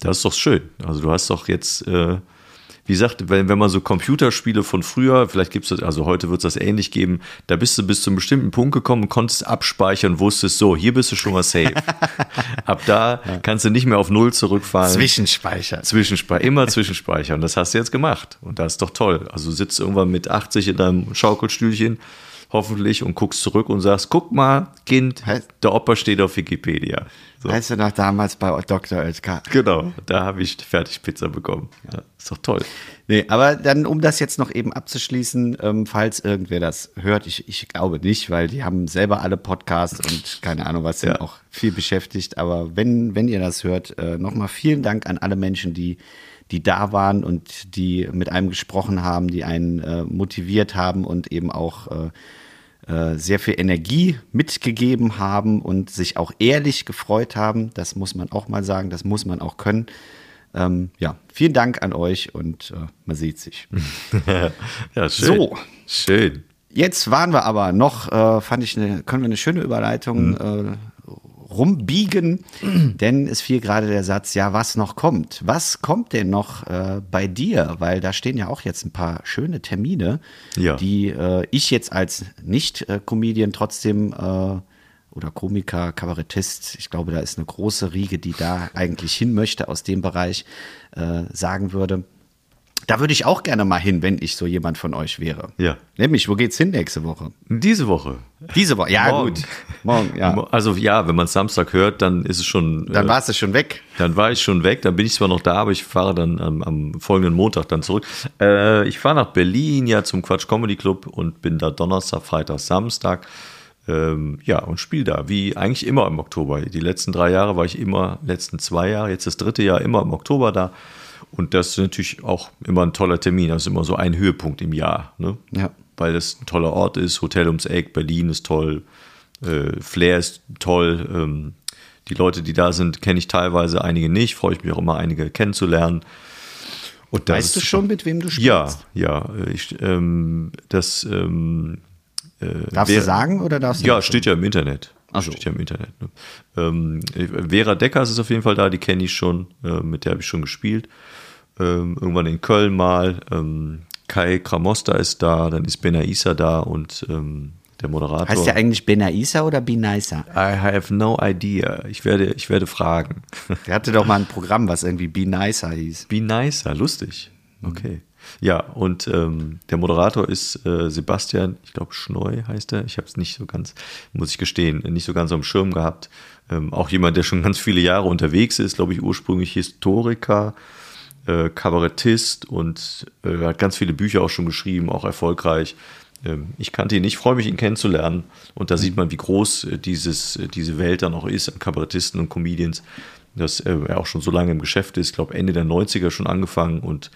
Das ist doch schön. Also du hast doch jetzt, äh, wie gesagt, wenn, wenn man so Computerspiele von früher, vielleicht gibt es das, also heute wird es das ähnlich geben, da bist du bis zu einem bestimmten Punkt gekommen und konntest abspeichern, wusstest, so, hier bist du schon mal safe. Ab da kannst du nicht mehr auf Null zurückfahren. Zwischenspeicher. Zwischenspeicher, immer Zwischenspeichern. Das hast du jetzt gemacht. Und das ist doch toll. Also du sitzt irgendwann mit 80 in deinem Schaukelstühlchen, hoffentlich, und guckst zurück und sagst, guck mal, Kind, der Opa steht auf Wikipedia. So. Weißt du noch damals bei Dr. Oetker? Genau, da habe ich Fertigpizza bekommen. Ja, ist doch toll. Nee, aber dann, um das jetzt noch eben abzuschließen, ähm, falls irgendwer das hört, ich, ich glaube nicht, weil die haben selber alle Podcasts und keine Ahnung was, sind Ja. auch viel beschäftigt. Aber wenn, wenn ihr das hört, äh, nochmal vielen Dank an alle Menschen, die, die da waren und die mit einem gesprochen haben, die einen äh, motiviert haben und eben auch äh, sehr viel Energie mitgegeben haben und sich auch ehrlich gefreut haben. Das muss man auch mal sagen, das muss man auch können. Ähm, ja, vielen Dank an euch und äh, man sieht sich. Ja, schön. So. Schön. Jetzt waren wir aber noch, äh, fand ich, eine, können wir eine schöne Überleitung äh, rumbiegen, denn es fiel gerade der Satz, ja, was noch kommt. Was kommt denn noch äh, bei dir? Weil da stehen ja auch jetzt ein paar schöne Termine, Ja. die äh, ich jetzt als Nicht-Comedian trotzdem äh, oder Komiker, Kabarettist, ich glaube, da ist eine große Riege, die da eigentlich hin möchte aus dem Bereich, äh, sagen würde. Da würde ich auch gerne mal hin, wenn ich so jemand von euch wäre. Ja. Nämlich, wo geht's hin nächste Woche? Diese Woche. Diese Woche, ja Morgen. gut. Morgen, ja. Also ja, wenn man Samstag hört, dann ist es schon. Dann äh, warst du schon weg. Dann war ich schon weg, dann bin ich zwar noch da, aber ich fahre dann am, am folgenden Montag dann zurück. Äh, ich fahre nach Berlin ja zum Quatsch Comedy Club und bin da Donnerstag, Freitag, Samstag. Ähm, ja, und spiele da, wie eigentlich immer im Oktober. Die letzten drei Jahre war ich immer, letzten zwei Jahre, jetzt das dritte Jahr immer im Oktober da. Und das ist natürlich auch immer ein toller Termin. Das ist immer so ein Höhepunkt im Jahr. Ne? Ja. Weil das ein toller Ort ist. Hotel ums Eck, Berlin ist toll. Äh, Flair ist toll. Ähm, die Leute, die da sind, kenne ich teilweise, einige nicht. Freue ich mich auch immer, einige kennenzulernen. Und das Weißt du schon, mit wem du spielst? Ja, ja. Ich, ähm, das, ähm, äh, darfst wer, du sagen oder darfst du Ja, steht ja im Internet. Ach so. Steht ja im Internet. Ne? Ähm, Vera Deckers ist auf jeden Fall da, die kenne ich schon, äh, mit der habe ich schon gespielt. Ähm, irgendwann in Köln mal. Ähm, Kai Kramosta ist da, dann ist Benaisa da und ähm, der Moderator. Heißt der eigentlich Benaisa oder Benaisa? I have no idea. Ich werde, ich werde fragen. Der hatte doch mal ein Programm, was irgendwie Benaisa hieß. Benaisa, lustig. Okay. Ja, und ähm, der Moderator ist äh, Sebastian, ich glaube Schneu heißt er. Ich habe es nicht so ganz, muss ich gestehen, nicht so ganz am Schirm gehabt. Ähm, auch jemand, der schon ganz viele Jahre unterwegs ist, glaube ich, ursprünglich Historiker, äh, Kabarettist und äh, hat ganz viele Bücher auch schon geschrieben, auch erfolgreich. Ähm, ich kannte ihn nicht, freue mich, ihn kennenzulernen. Und da sieht man, wie groß äh, dieses, äh, diese Welt dann auch ist an Kabarettisten und Comedians, dass er auch schon so lange im Geschäft ist. Ich glaube, Ende der 90er schon angefangen und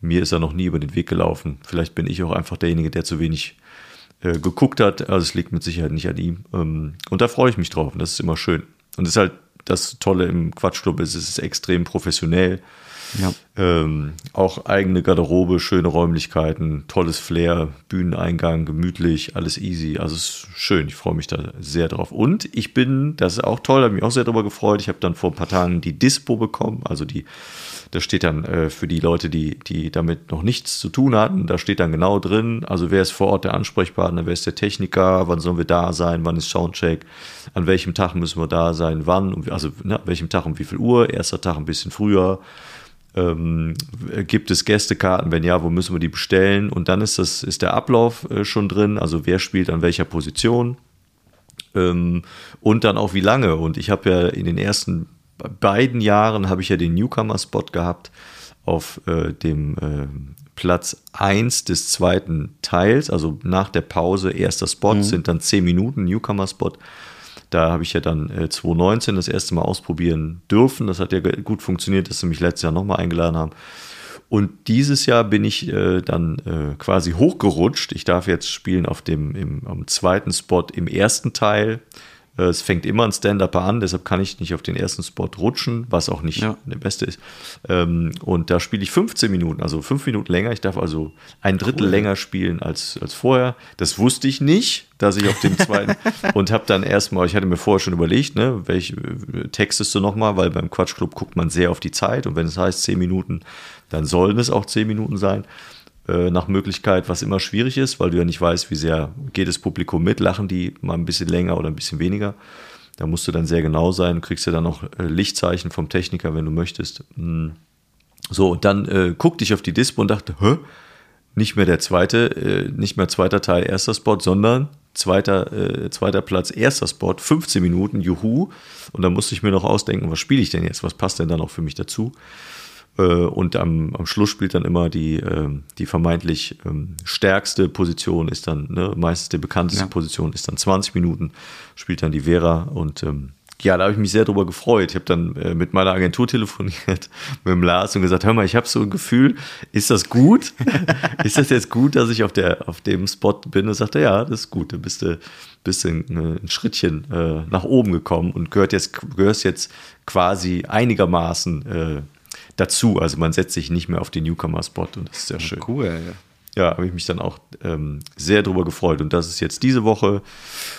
mir ist er noch nie über den Weg gelaufen. Vielleicht bin ich auch einfach derjenige, der zu wenig äh, geguckt hat. Also es liegt mit Sicherheit nicht an ihm. Ähm, und da freue ich mich drauf. Und das ist immer schön. Und das ist halt das Tolle im Quatschclub ist, es ist extrem professionell. Ja. Ähm, auch eigene Garderobe, schöne Räumlichkeiten, tolles Flair, Bühneneingang, gemütlich, alles easy. Also es ist schön, ich freue mich da sehr drauf. Und ich bin, das ist auch toll, habe mich auch sehr darüber gefreut. Ich habe dann vor ein paar Tagen die Dispo bekommen, also die das steht dann äh, für die Leute, die, die damit noch nichts zu tun hatten, da steht dann genau drin, also wer ist vor Ort der Ansprechpartner, wer ist der Techniker, wann sollen wir da sein, wann ist Soundcheck, an welchem Tag müssen wir da sein, wann, also ne, welchem Tag um wie viel Uhr, erster Tag ein bisschen früher, ähm, gibt es Gästekarten? Wenn ja, wo müssen wir die bestellen? Und dann ist das ist der Ablauf äh, schon drin. Also wer spielt an welcher Position ähm, und dann auch wie lange. Und ich habe ja in den ersten beiden Jahren habe ich ja den Newcomer-Spot gehabt auf äh, dem äh, Platz 1 des zweiten Teils, also nach der Pause, erster Spot, mhm. sind dann 10 Minuten Newcomer-Spot. Da habe ich ja dann äh, 2019 das erste Mal ausprobieren dürfen. Das hat ja gut funktioniert, dass sie mich letztes Jahr nochmal eingeladen haben. Und dieses Jahr bin ich äh, dann äh, quasi hochgerutscht. Ich darf jetzt spielen auf dem im, am zweiten Spot im ersten Teil es fängt immer ein Stand-Upper an, deshalb kann ich nicht auf den ersten Spot rutschen, was auch nicht ja. der beste ist. Ähm, und da spiele ich 15 Minuten, also fünf Minuten länger. Ich darf also ein Drittel cool. länger spielen als, als vorher. Das wusste ich nicht, dass ich auf dem zweiten und habe dann erstmal, ich hatte mir vorher schon überlegt, ne, welche äh, textest du nochmal, weil beim Quatschclub guckt man sehr auf die Zeit und wenn es heißt 10 Minuten, dann sollen es auch 10 Minuten sein. Äh, nach Möglichkeit, was immer schwierig ist, weil du ja nicht weißt, wie sehr geht das Publikum mit, lachen die mal ein bisschen länger oder ein bisschen weniger. Da musst du dann sehr genau sein, kriegst du dann noch äh, Lichtzeichen vom Techniker, wenn du möchtest. Hm. So, und dann äh, guckte ich auf die Dispo und dachte, hä? Nicht mehr der zweite, äh, nicht mehr zweiter Teil, erster Spot, sondern zweiter, äh, zweiter Platz, erster Spot, 15 Minuten, juhu. Und dann musste ich mir noch ausdenken, was spiele ich denn jetzt? Was passt denn dann auch für mich dazu? Äh, und am, am Schluss spielt dann immer die, ähm, die vermeintlich ähm, stärkste Position, ist dann, ne, meistens die bekannteste ja. Position, ist dann 20 Minuten, spielt dann die Vera und ähm, ja, da habe ich mich sehr drüber gefreut. Ich habe dann äh, mit meiner Agentur telefoniert, mit dem Lars und gesagt, hör mal, ich habe so ein Gefühl, ist das gut? ist das jetzt gut, dass ich auf, der, auf dem Spot bin? Und sagte, ja, das ist gut, du bist, äh, bist ein, ein Schrittchen äh, nach oben gekommen und gehört jetzt, gehörst jetzt quasi einigermaßen äh, dazu. Also man setzt sich nicht mehr auf den Newcomer-Spot und das ist sehr schön. Cool. Ja, habe ich mich dann auch ähm, sehr darüber gefreut. Und das ist jetzt diese Woche.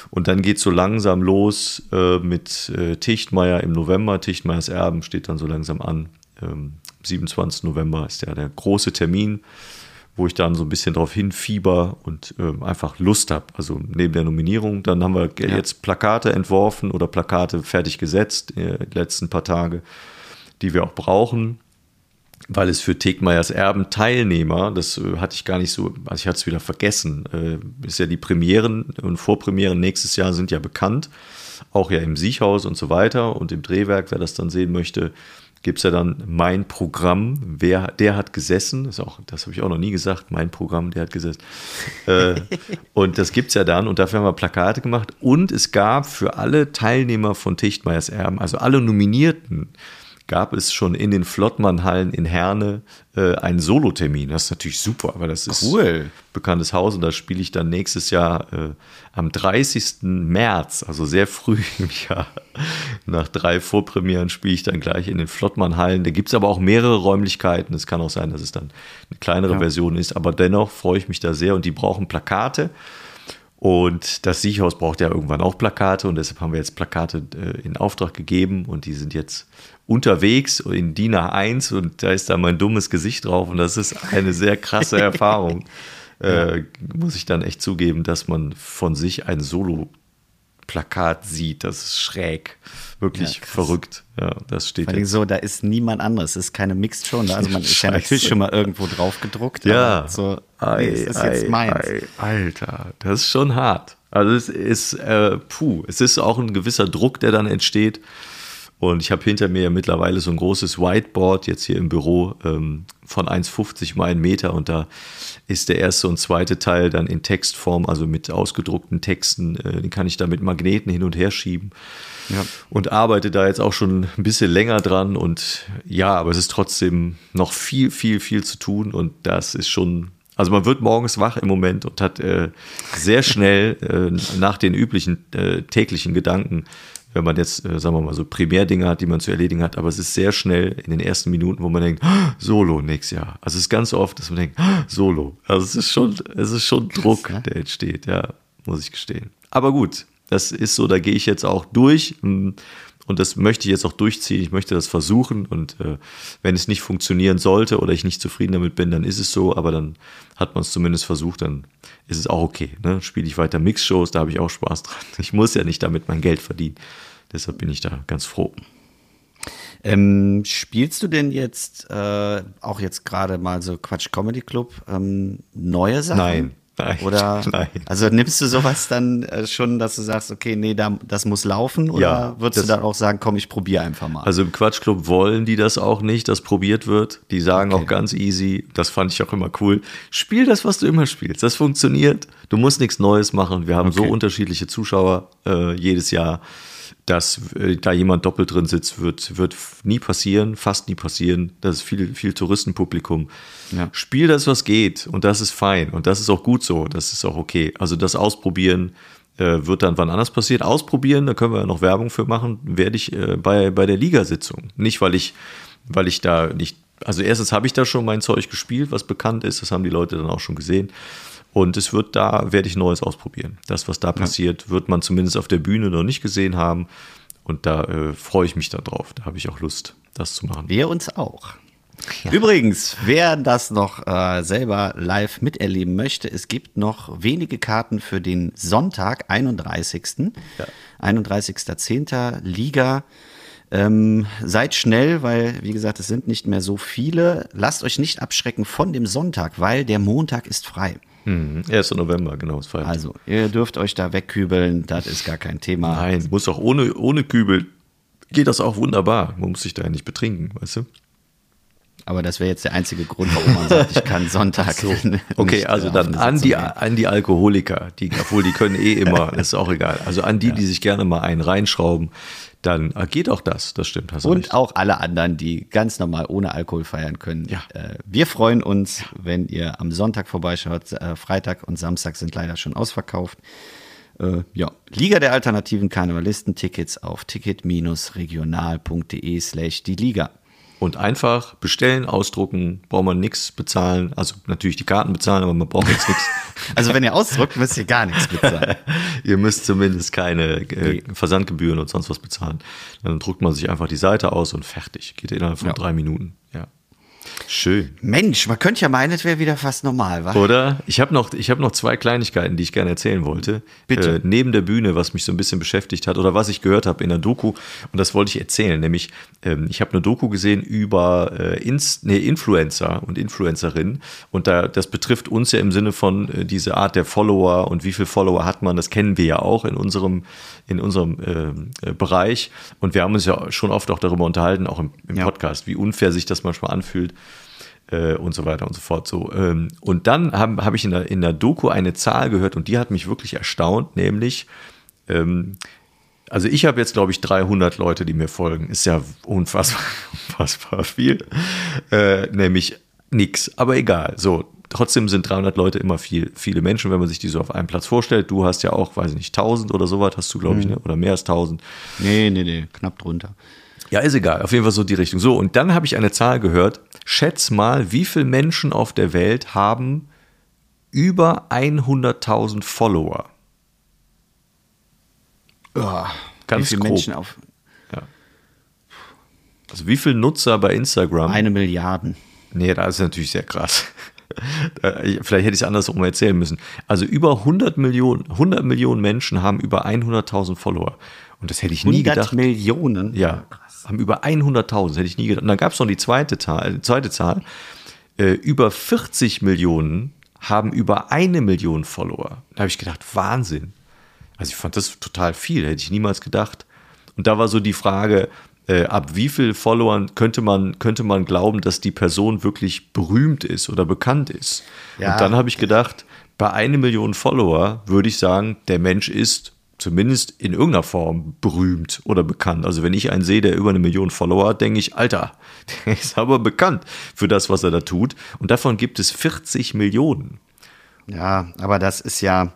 Und dann geht es so langsam los äh, mit äh, Tichtmeier im November. Tichtmeiers Erben steht dann so langsam an. Ähm, 27. November ist ja der große Termin, wo ich dann so ein bisschen drauf hinfieber und äh, einfach Lust habe. Also neben der Nominierung. Dann haben wir ja. jetzt Plakate entworfen oder Plakate fertig gesetzt, äh, die letzten paar Tage, die wir auch brauchen weil es für Tegmeyers Erben Teilnehmer, das äh, hatte ich gar nicht so, also ich hatte es wieder vergessen, äh, ist ja die Premieren und Vorpremieren nächstes Jahr sind ja bekannt, auch ja im Siechhaus und so weiter und im Drehwerk, wer das dann sehen möchte, gibt es ja dann mein Programm, wer, der hat gesessen, das, auch, das habe ich auch noch nie gesagt, mein Programm, der hat gesessen. äh, und das gibt es ja dann und dafür haben wir Plakate gemacht und es gab für alle Teilnehmer von Tichtmeyers Erben, also alle Nominierten, gab es schon in den Flottmann-Hallen in Herne äh, einen Solotermin. Das ist natürlich super, weil das ist cool. bekanntes Haus und da spiele ich dann nächstes Jahr äh, am 30. März, also sehr früh im Jahr. Nach drei Vorpremieren spiele ich dann gleich in den Flottmann-Hallen. Da gibt es aber auch mehrere Räumlichkeiten. Es kann auch sein, dass es dann eine kleinere ja. Version ist, aber dennoch freue ich mich da sehr und die brauchen Plakate. Und das Siechhaus braucht ja irgendwann auch Plakate und deshalb haben wir jetzt Plakate äh, in Auftrag gegeben und die sind jetzt unterwegs in DIN A1 und da ist da mein dummes Gesicht drauf und das ist eine sehr krasse Erfahrung. Äh, muss ich dann echt zugeben, dass man von sich ein Solo-Plakat sieht. Das ist schräg. Wirklich Ja, verrückt. Ja, das steht Vor allem jetzt. so, da ist niemand anderes. Es ist keine Mixed Show. Ne? Also man ist ja Scheiße. natürlich schon mal irgendwo drauf gedruckt. Ja. So, Ei, nee, das ist jetzt ei, meins. ei, Alter, das ist schon hart. Also es ist, äh, puh, es ist auch ein gewisser Druck, der dann entsteht. Und ich habe hinter mir mittlerweile so ein großes Whiteboard jetzt hier im Büro ähm, von 1,50 mal 1 Meter. Und da ist der erste und zweite Teil dann in Textform, also mit ausgedruckten Texten, äh, den kann ich da mit Magneten hin und her schieben. Ja. und arbeite da jetzt auch schon ein bisschen länger dran. Und ja, aber es ist trotzdem noch viel, viel, viel zu tun. Und das ist schon, also man wird morgens wach im Moment und hat äh, sehr schnell äh, nach den üblichen äh, täglichen Gedanken, wenn man jetzt, äh, sagen wir mal, so Primärdinge hat, die man zu erledigen hat, aber es ist sehr schnell in den ersten Minuten, wo man denkt, "Ah, Solo nächstes Jahr. Also es ist ganz oft, dass man denkt, "Ah, Solo. Also es ist schon, es ist schon Druck, ne? der entsteht, ja, muss ich gestehen. Aber gut, das ist so, da gehe ich jetzt auch durch mm, und das möchte ich jetzt auch durchziehen. Ich möchte das versuchen und äh, wenn es nicht funktionieren sollte oder ich nicht zufrieden damit bin, dann ist es so, aber dann hat man es zumindest versucht, dann ist es auch okay. Ne? Spiele ich weiter Mixshows, da habe ich auch Spaß dran. Ich muss ja nicht damit mein Geld verdienen. Deshalb bin ich da ganz froh. Ähm, spielst du denn jetzt äh, auch jetzt gerade mal so Quatsch Comedy Club ähm, neue Sachen? Nein, nein, Oder nein. also nimmst du sowas dann äh, schon, dass du sagst, okay, nee, da, das muss laufen? Oder Ja, würdest du dann auch sagen, komm, ich probiere einfach mal? Also im Quatschclub wollen die das auch nicht, dass probiert wird. Die sagen Okay. auch ganz easy, das fand ich auch immer cool, spiel das, was du immer spielst. Das funktioniert. Du musst nichts Neues machen. Wir haben so Okay. unterschiedliche Zuschauer äh, jedes Jahr, dass äh, da jemand doppelt drin sitzt, wird, wird nie passieren, fast nie passieren. Das ist viel, viel Touristenpublikum. Ja. Spiel das, was geht und das ist fein und das ist auch gut so, das ist auch okay. Also das Ausprobieren äh, wird dann wann anders passieren. Ausprobieren, da können wir ja noch Werbung für machen, werde ich äh, bei, bei der Ligasitzung. Nicht, weil ich, weil ich da nicht, also erstens habe ich da schon mein Zeug gespielt, was bekannt ist, das haben die Leute dann auch schon gesehen. Und es wird da, werde ich Neues ausprobieren. Das, was da passiert, wird man zumindest auf der Bühne noch nicht gesehen haben. Und da äh, freue ich mich dann drauf. Da habe ich auch Lust, das zu machen. Wir uns auch. Übrigens, wer das noch äh, selber live miterleben möchte, es gibt noch wenige Karten für den Sonntag, 31. 31.10. Liga. Ähm, seid schnell, weil, wie gesagt, es sind nicht mehr so viele. Lasst euch nicht abschrecken von dem Sonntag, weil der Montag ist frei. Mhm. 1. November, genau, ist. Also, ihr dürft euch da wegkübeln, das ist gar kein Thema. Nein, muss auch ohne, ohne Kübel. Geht das auch wunderbar. Man muss sich da ja nicht betrinken, weißt du? Aber das wäre jetzt der einzige Grund, warum man sagt, ich kann Sonntag. Okay, nicht, also dann an die, an die Alkoholiker, die, obwohl die können eh immer, ist auch egal. Also an die, die sich gerne mal einen reinschrauben, dann äh, geht auch das, das stimmt. Und recht. auch alle anderen, die ganz normal ohne Alkohol feiern können. Ja. Äh, wir freuen uns, wenn ihr am Sonntag vorbeischaut. Äh, Freitag und Samstag sind leider schon ausverkauft. Äh, ja, Liga der alternativen Karnevalisten Tickets auf ticket-regional.de slash die Liga. Und einfach bestellen, ausdrucken, braucht man nichts bezahlen. Also natürlich die Karten bezahlen, aber man braucht jetzt nichts. Also wenn ihr ausdruckt, müsst ihr gar nichts bezahlen. Ihr müsst zumindest keine äh, Versandgebühren und sonst was bezahlen. Dann druckt man sich einfach die Seite aus und fertig. Geht innerhalb von Ja. drei Minuten. Ja. Schön. Mensch, man könnte ja meinen, es wäre wieder fast normal, wa? Oder? Ich habe noch, ich hab noch zwei Kleinigkeiten, die ich gerne erzählen wollte. Bitte. Äh, neben der Bühne, was mich so ein bisschen beschäftigt hat oder was ich gehört habe in der Doku. Und das wollte ich erzählen. Nämlich, ähm, ich habe eine Doku gesehen über äh, Ins nee, Influencer und Influencerinnen. Und da, das betrifft uns ja im Sinne von äh, diese Art der Follower und wie viele Follower hat man. Das kennen wir ja auch in unserem, in unserem ähm, äh, Bereich. Und wir haben uns ja schon oft auch darüber unterhalten, auch im, im Ja. Podcast, wie unfair sich das manchmal anfühlt äh, und so weiter und so fort. So, ähm, und dann habe hab ich in der, in der Doku eine Zahl gehört und die hat mich wirklich erstaunt, nämlich, ähm, also ich habe jetzt, glaube ich, 300 Leute, die mir folgen. Ist ja unfassbar, unfassbar viel. Äh, nämlich nix, aber egal. So, trotzdem sind 300 Leute immer viel, viele Menschen, wenn man sich die so auf einem Platz vorstellt. Du hast ja auch, weiß ich nicht, 1000 oder sowas hast du, glaube ich, ne? oder mehr als 1000. Nee, nee, nee, knapp drunter. Ja, ist egal. Auf jeden Fall so die Richtung. So, und dann habe ich eine Zahl gehört. Schätz mal, wie viele Menschen auf der Welt haben über 100.000 Follower? Oh, Ganz wie viele grob. Menschen auf Also wie viele Nutzer bei Instagram? eine Milliarde. Nee, das ist natürlich sehr krass. Vielleicht hätte ich es andersrum erzählen müssen. Also über 100 Millionen, 100 Millionen Menschen haben über 100.000 Follower. Und das hätte ich nie 100 gedacht. Millionen. Ja, haben über 100.000, hätte ich nie gedacht. Und dann gab es noch die zweite Zahl, äh, zweite Zahl. Äh, über 40 Millionen haben über eine Million Follower. Da habe ich gedacht, Wahnsinn. Also ich fand das total viel, hätte ich niemals gedacht. Und da war so die Frage, äh, ab wie viel Followern könnte man, könnte man glauben, dass die Person wirklich berühmt ist oder bekannt ist. Ja. Und dann habe ich gedacht, bei eine Million Follower würde ich sagen, der Mensch ist zumindest in irgendeiner Form berühmt oder bekannt. Also wenn ich einen sehe, der über eine Million Follower hat, denke ich, Alter, der ist aber bekannt für das, was er da tut. Und davon gibt es 40 Millionen. Ja, aber das ist ja.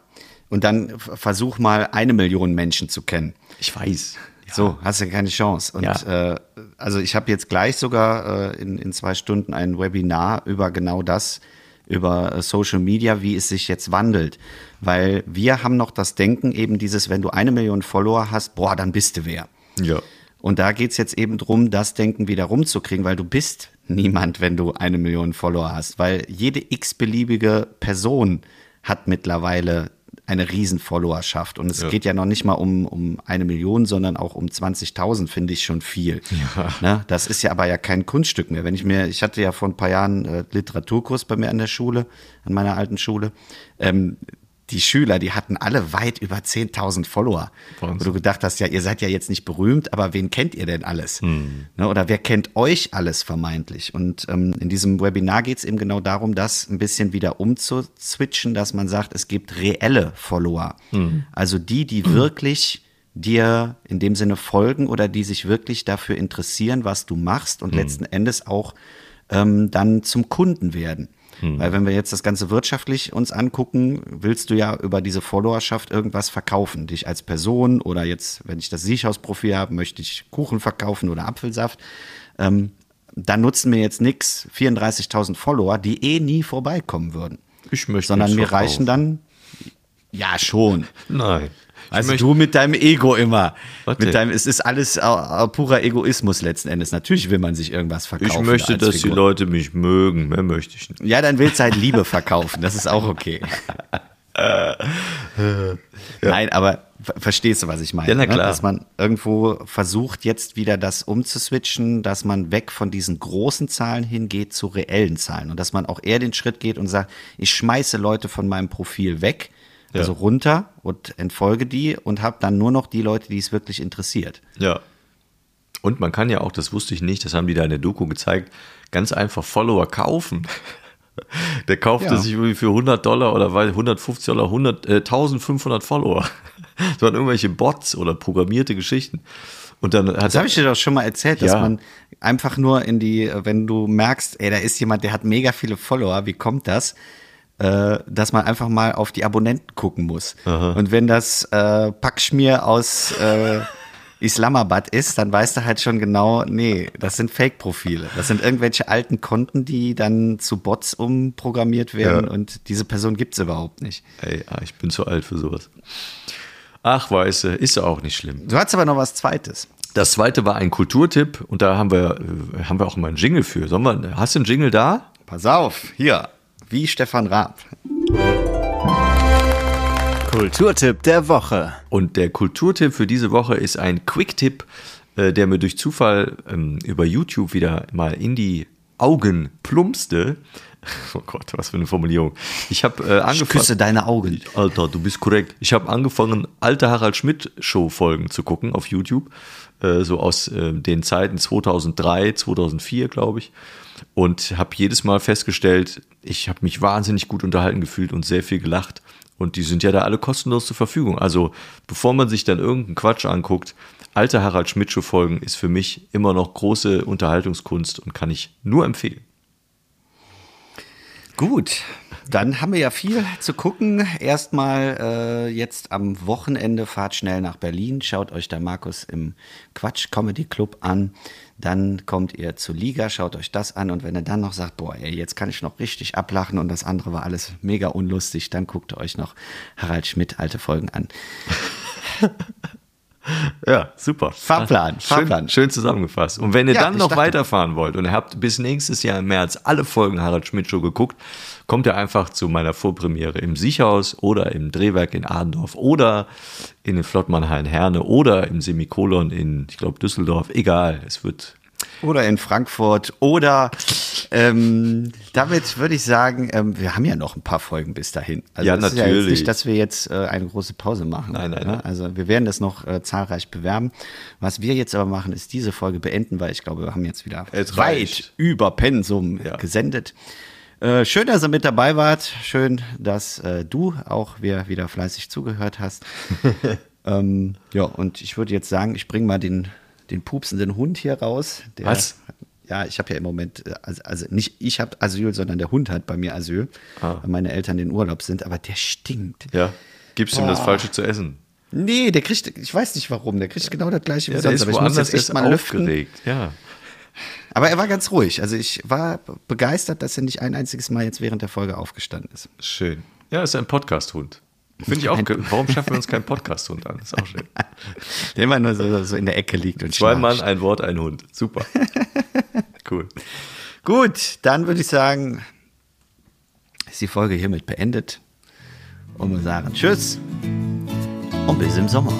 Und dann versuch mal eine Million Menschen zu kennen. Ich weiß. So, hast du keine Chance. Und Ja. äh, also ich habe jetzt gleich sogar äh, in, in zwei Stunden ein Webinar über genau das, über äh, Social Media, wie es sich jetzt wandelt. Weil wir haben noch das Denken, eben dieses, wenn du eine Million Follower hast, boah, dann bist du wer. Ja. Und da geht's jetzt eben drum, das Denken wieder rumzukriegen, weil du bist niemand, wenn du eine Million Follower hast. Weil jede x-beliebige Person hat mittlerweile eine riesen Followerschaft. Und es Ja. geht ja noch nicht mal um, um eine Million, sondern auch um 20.000 finde ich schon viel. Ne? Das ist ja aber ja kein Kunststück mehr. Wenn ich mir, ich hatte ja vor ein paar Jahren äh, Literaturkurs bei mir an der Schule, an meiner alten Schule. Ähm, die Schüler, die hatten alle weit über 10.000 Follower. Wahnsinn. Wo du gedacht hast, ja, ihr seid ja jetzt nicht berühmt, aber wen kennt ihr denn alles? Hm. Ne, oder wer kennt euch alles vermeintlich? Und ähm, in diesem Webinar geht es eben genau darum, das ein bisschen wieder umzuswitchen, dass man sagt, es gibt reelle Follower. Hm. Also die, die wirklich dir in dem Sinne folgen oder die sich wirklich dafür interessieren, was du machst Hm. und letzten Endes auch ähm, dann zum Kunden werden. Hm. Weil wenn wir jetzt das Ganze wirtschaftlich uns angucken, willst du ja über diese Followerschaft irgendwas verkaufen. Dich als Person oder jetzt, wenn ich das Siechhausprofil habe, möchte ich Kuchen verkaufen oder Apfelsaft. Ähm, da nutzen mir jetzt nix 34.000 Follower, die eh nie vorbeikommen würden. Ich möchte Sondern nichts mir reichen dann, ja schon. Nein. Also du mit deinem Ego immer. Was denn? Mit deinem, es ist alles äh, purer Egoismus letzten Endes. Natürlich will man sich irgendwas verkaufen. ich möchte, dass die Figur. Leute mich mögen. Mehr möchte ich nicht. Ja, dann willst du halt Liebe verkaufen. Das ist auch okay. Nein, aber ver- verstehst du, was ich meine? Ja, na ne? klar. Dass man irgendwo versucht, jetzt wieder das umzuswitchen, dass man weg von diesen großen Zahlen hingeht zu reellen Zahlen. Und dass man auch eher den Schritt geht und sagt, ich schmeiße Leute von meinem Profil weg, also Ja. runter und entfolge die und habe dann nur noch die Leute, die es wirklich interessiert. Ja. Und man kann ja auch, das wusste ich nicht, das haben die da in der Doku gezeigt, ganz einfach Follower kaufen. Der kaufte Ja. sich irgendwie für 100 Dollar oder weil 150 Dollar 100, äh, 1500 Follower. Das waren irgendwelche Bots oder programmierte Geschichten. Und dann hat Das habe ich dir doch schon mal erzählt, dass Ja. man einfach nur in die, wenn du merkst, ey, da ist jemand, der hat mega viele Follower, wie kommt das? Äh, dass man einfach mal auf die Abonnenten gucken muss. Und wenn das äh, Packschmier aus äh, Islamabad ist, dann weißt du halt schon genau, nee, das sind Fake-Profile. Das sind irgendwelche alten Konten, die dann zu Bots umprogrammiert werden Ja. und diese Person gibt's überhaupt nicht. Ey, ah, ich bin zu alt für sowas. Ach, weiße, ist ja auch nicht schlimm. Du hast aber noch was Zweites. Das zweite war ein Kulturtipp und da haben wir, äh, haben wir auch immer einen Jingle für. Sollen wir, hast du einen Jingle da? Pass auf, hier, wie Stefan Raab. Kulturtipp der Woche. Und der Kulturtipp für diese Woche ist ein Quick-Tipp, äh, der mir durch Zufall ähm, über YouTube wieder mal in die Augen plumpste. Oh Gott, was für eine Formulierung. Ich habe äh, Ich angefangen. küsse deine Augen. Alter, du bist korrekt. Ich habe angefangen, alte Harald Schmidt Show Folgen zu gucken auf YouTube, äh, so aus äh, den Zeiten 2003, 2004, glaube ich. Und habe jedes Mal festgestellt, ich habe mich wahnsinnig gut unterhalten gefühlt und sehr viel gelacht. Und die sind ja da alle kostenlos zur Verfügung. Also bevor man sich dann irgendeinen Quatsch anguckt, alte Harald Schmidt Show Folgen ist für mich immer noch große Unterhaltungskunst und kann ich nur empfehlen. Gut, dann haben wir ja viel zu gucken. Erstmal äh, jetzt am Wochenende fahrt schnell nach Berlin, schaut euch da Markus im Quatsch Comedy Club an. Dann kommt ihr zur Liga, schaut euch das an und wenn ihr dann noch sagt, boah, ey, jetzt kann ich noch richtig ablachen und das andere war alles mega unlustig, dann guckt ihr euch noch Harald Schmidt alte Folgen an. Ja, super. Fahrplan, Schön, Fahrplan. schön zusammengefasst. Und wenn ihr Ja, dann noch dachte- weiterfahren wollt und ihr habt bis nächstes Jahr im März alle Folgen Harald Schmidt Show geguckt, kommt ihr einfach zu meiner Vorpremiere im Siechhaus oder im Drehwerk in Adendorf oder in den Flottmannhallen Herne oder im Semikolon in, ich glaube, Düsseldorf. Egal, es wird Oder in Frankfurt. Oder ähm, damit würde ich sagen, ähm, wir haben ja noch ein paar Folgen bis dahin. Also Ja, es ist ja natürlich. nicht, dass wir jetzt äh, eine große Pause machen. Nein, nein, ne? nein. Also wir werden das noch äh, zahlreich bewerben. Was wir jetzt aber machen, ist diese Folge beenden, weil ich glaube, wir haben jetzt wieder Es weit reicht. über Pensum Ja. gesendet. Äh, schön, dass ihr mit dabei wart. Schön, dass äh, du auch wieder, wieder fleißig zugehört hast. ähm, ja, und ich würde jetzt sagen, ich bringe mal den, den pupsenden Hund hier raus. Der, Was? Ja, ich habe ja im Moment, also, also nicht ich habe Asyl, sondern der Hund hat bei mir Asyl, Ah. weil meine Eltern in Urlaub sind, aber der stinkt. Ja. Gibst ihm das Falsche zu essen? Nee, der kriegt, ich weiß nicht warum, der kriegt genau das gleiche wie Ja, sonst, ist aber ich muss jetzt echt mal lüften. aufgeregt. Ja. Aber er war ganz ruhig. Also ich war begeistert, dass er nicht ein einziges Mal jetzt während der Folge aufgestanden ist. Schön. Ja, ist ein Podcast-Hund. Finde ich auch. Warum schaffen wir uns keinen Podcast-Hund an? Ist auch schön. Der immer nur so, so in der Ecke liegt und Zwei. Mann, ein Wort, ein Hund. Super. Cool. Gut, dann würde ich sagen, ist die Folge hiermit beendet. Und wir sagen Tschüss und bis im Sommer.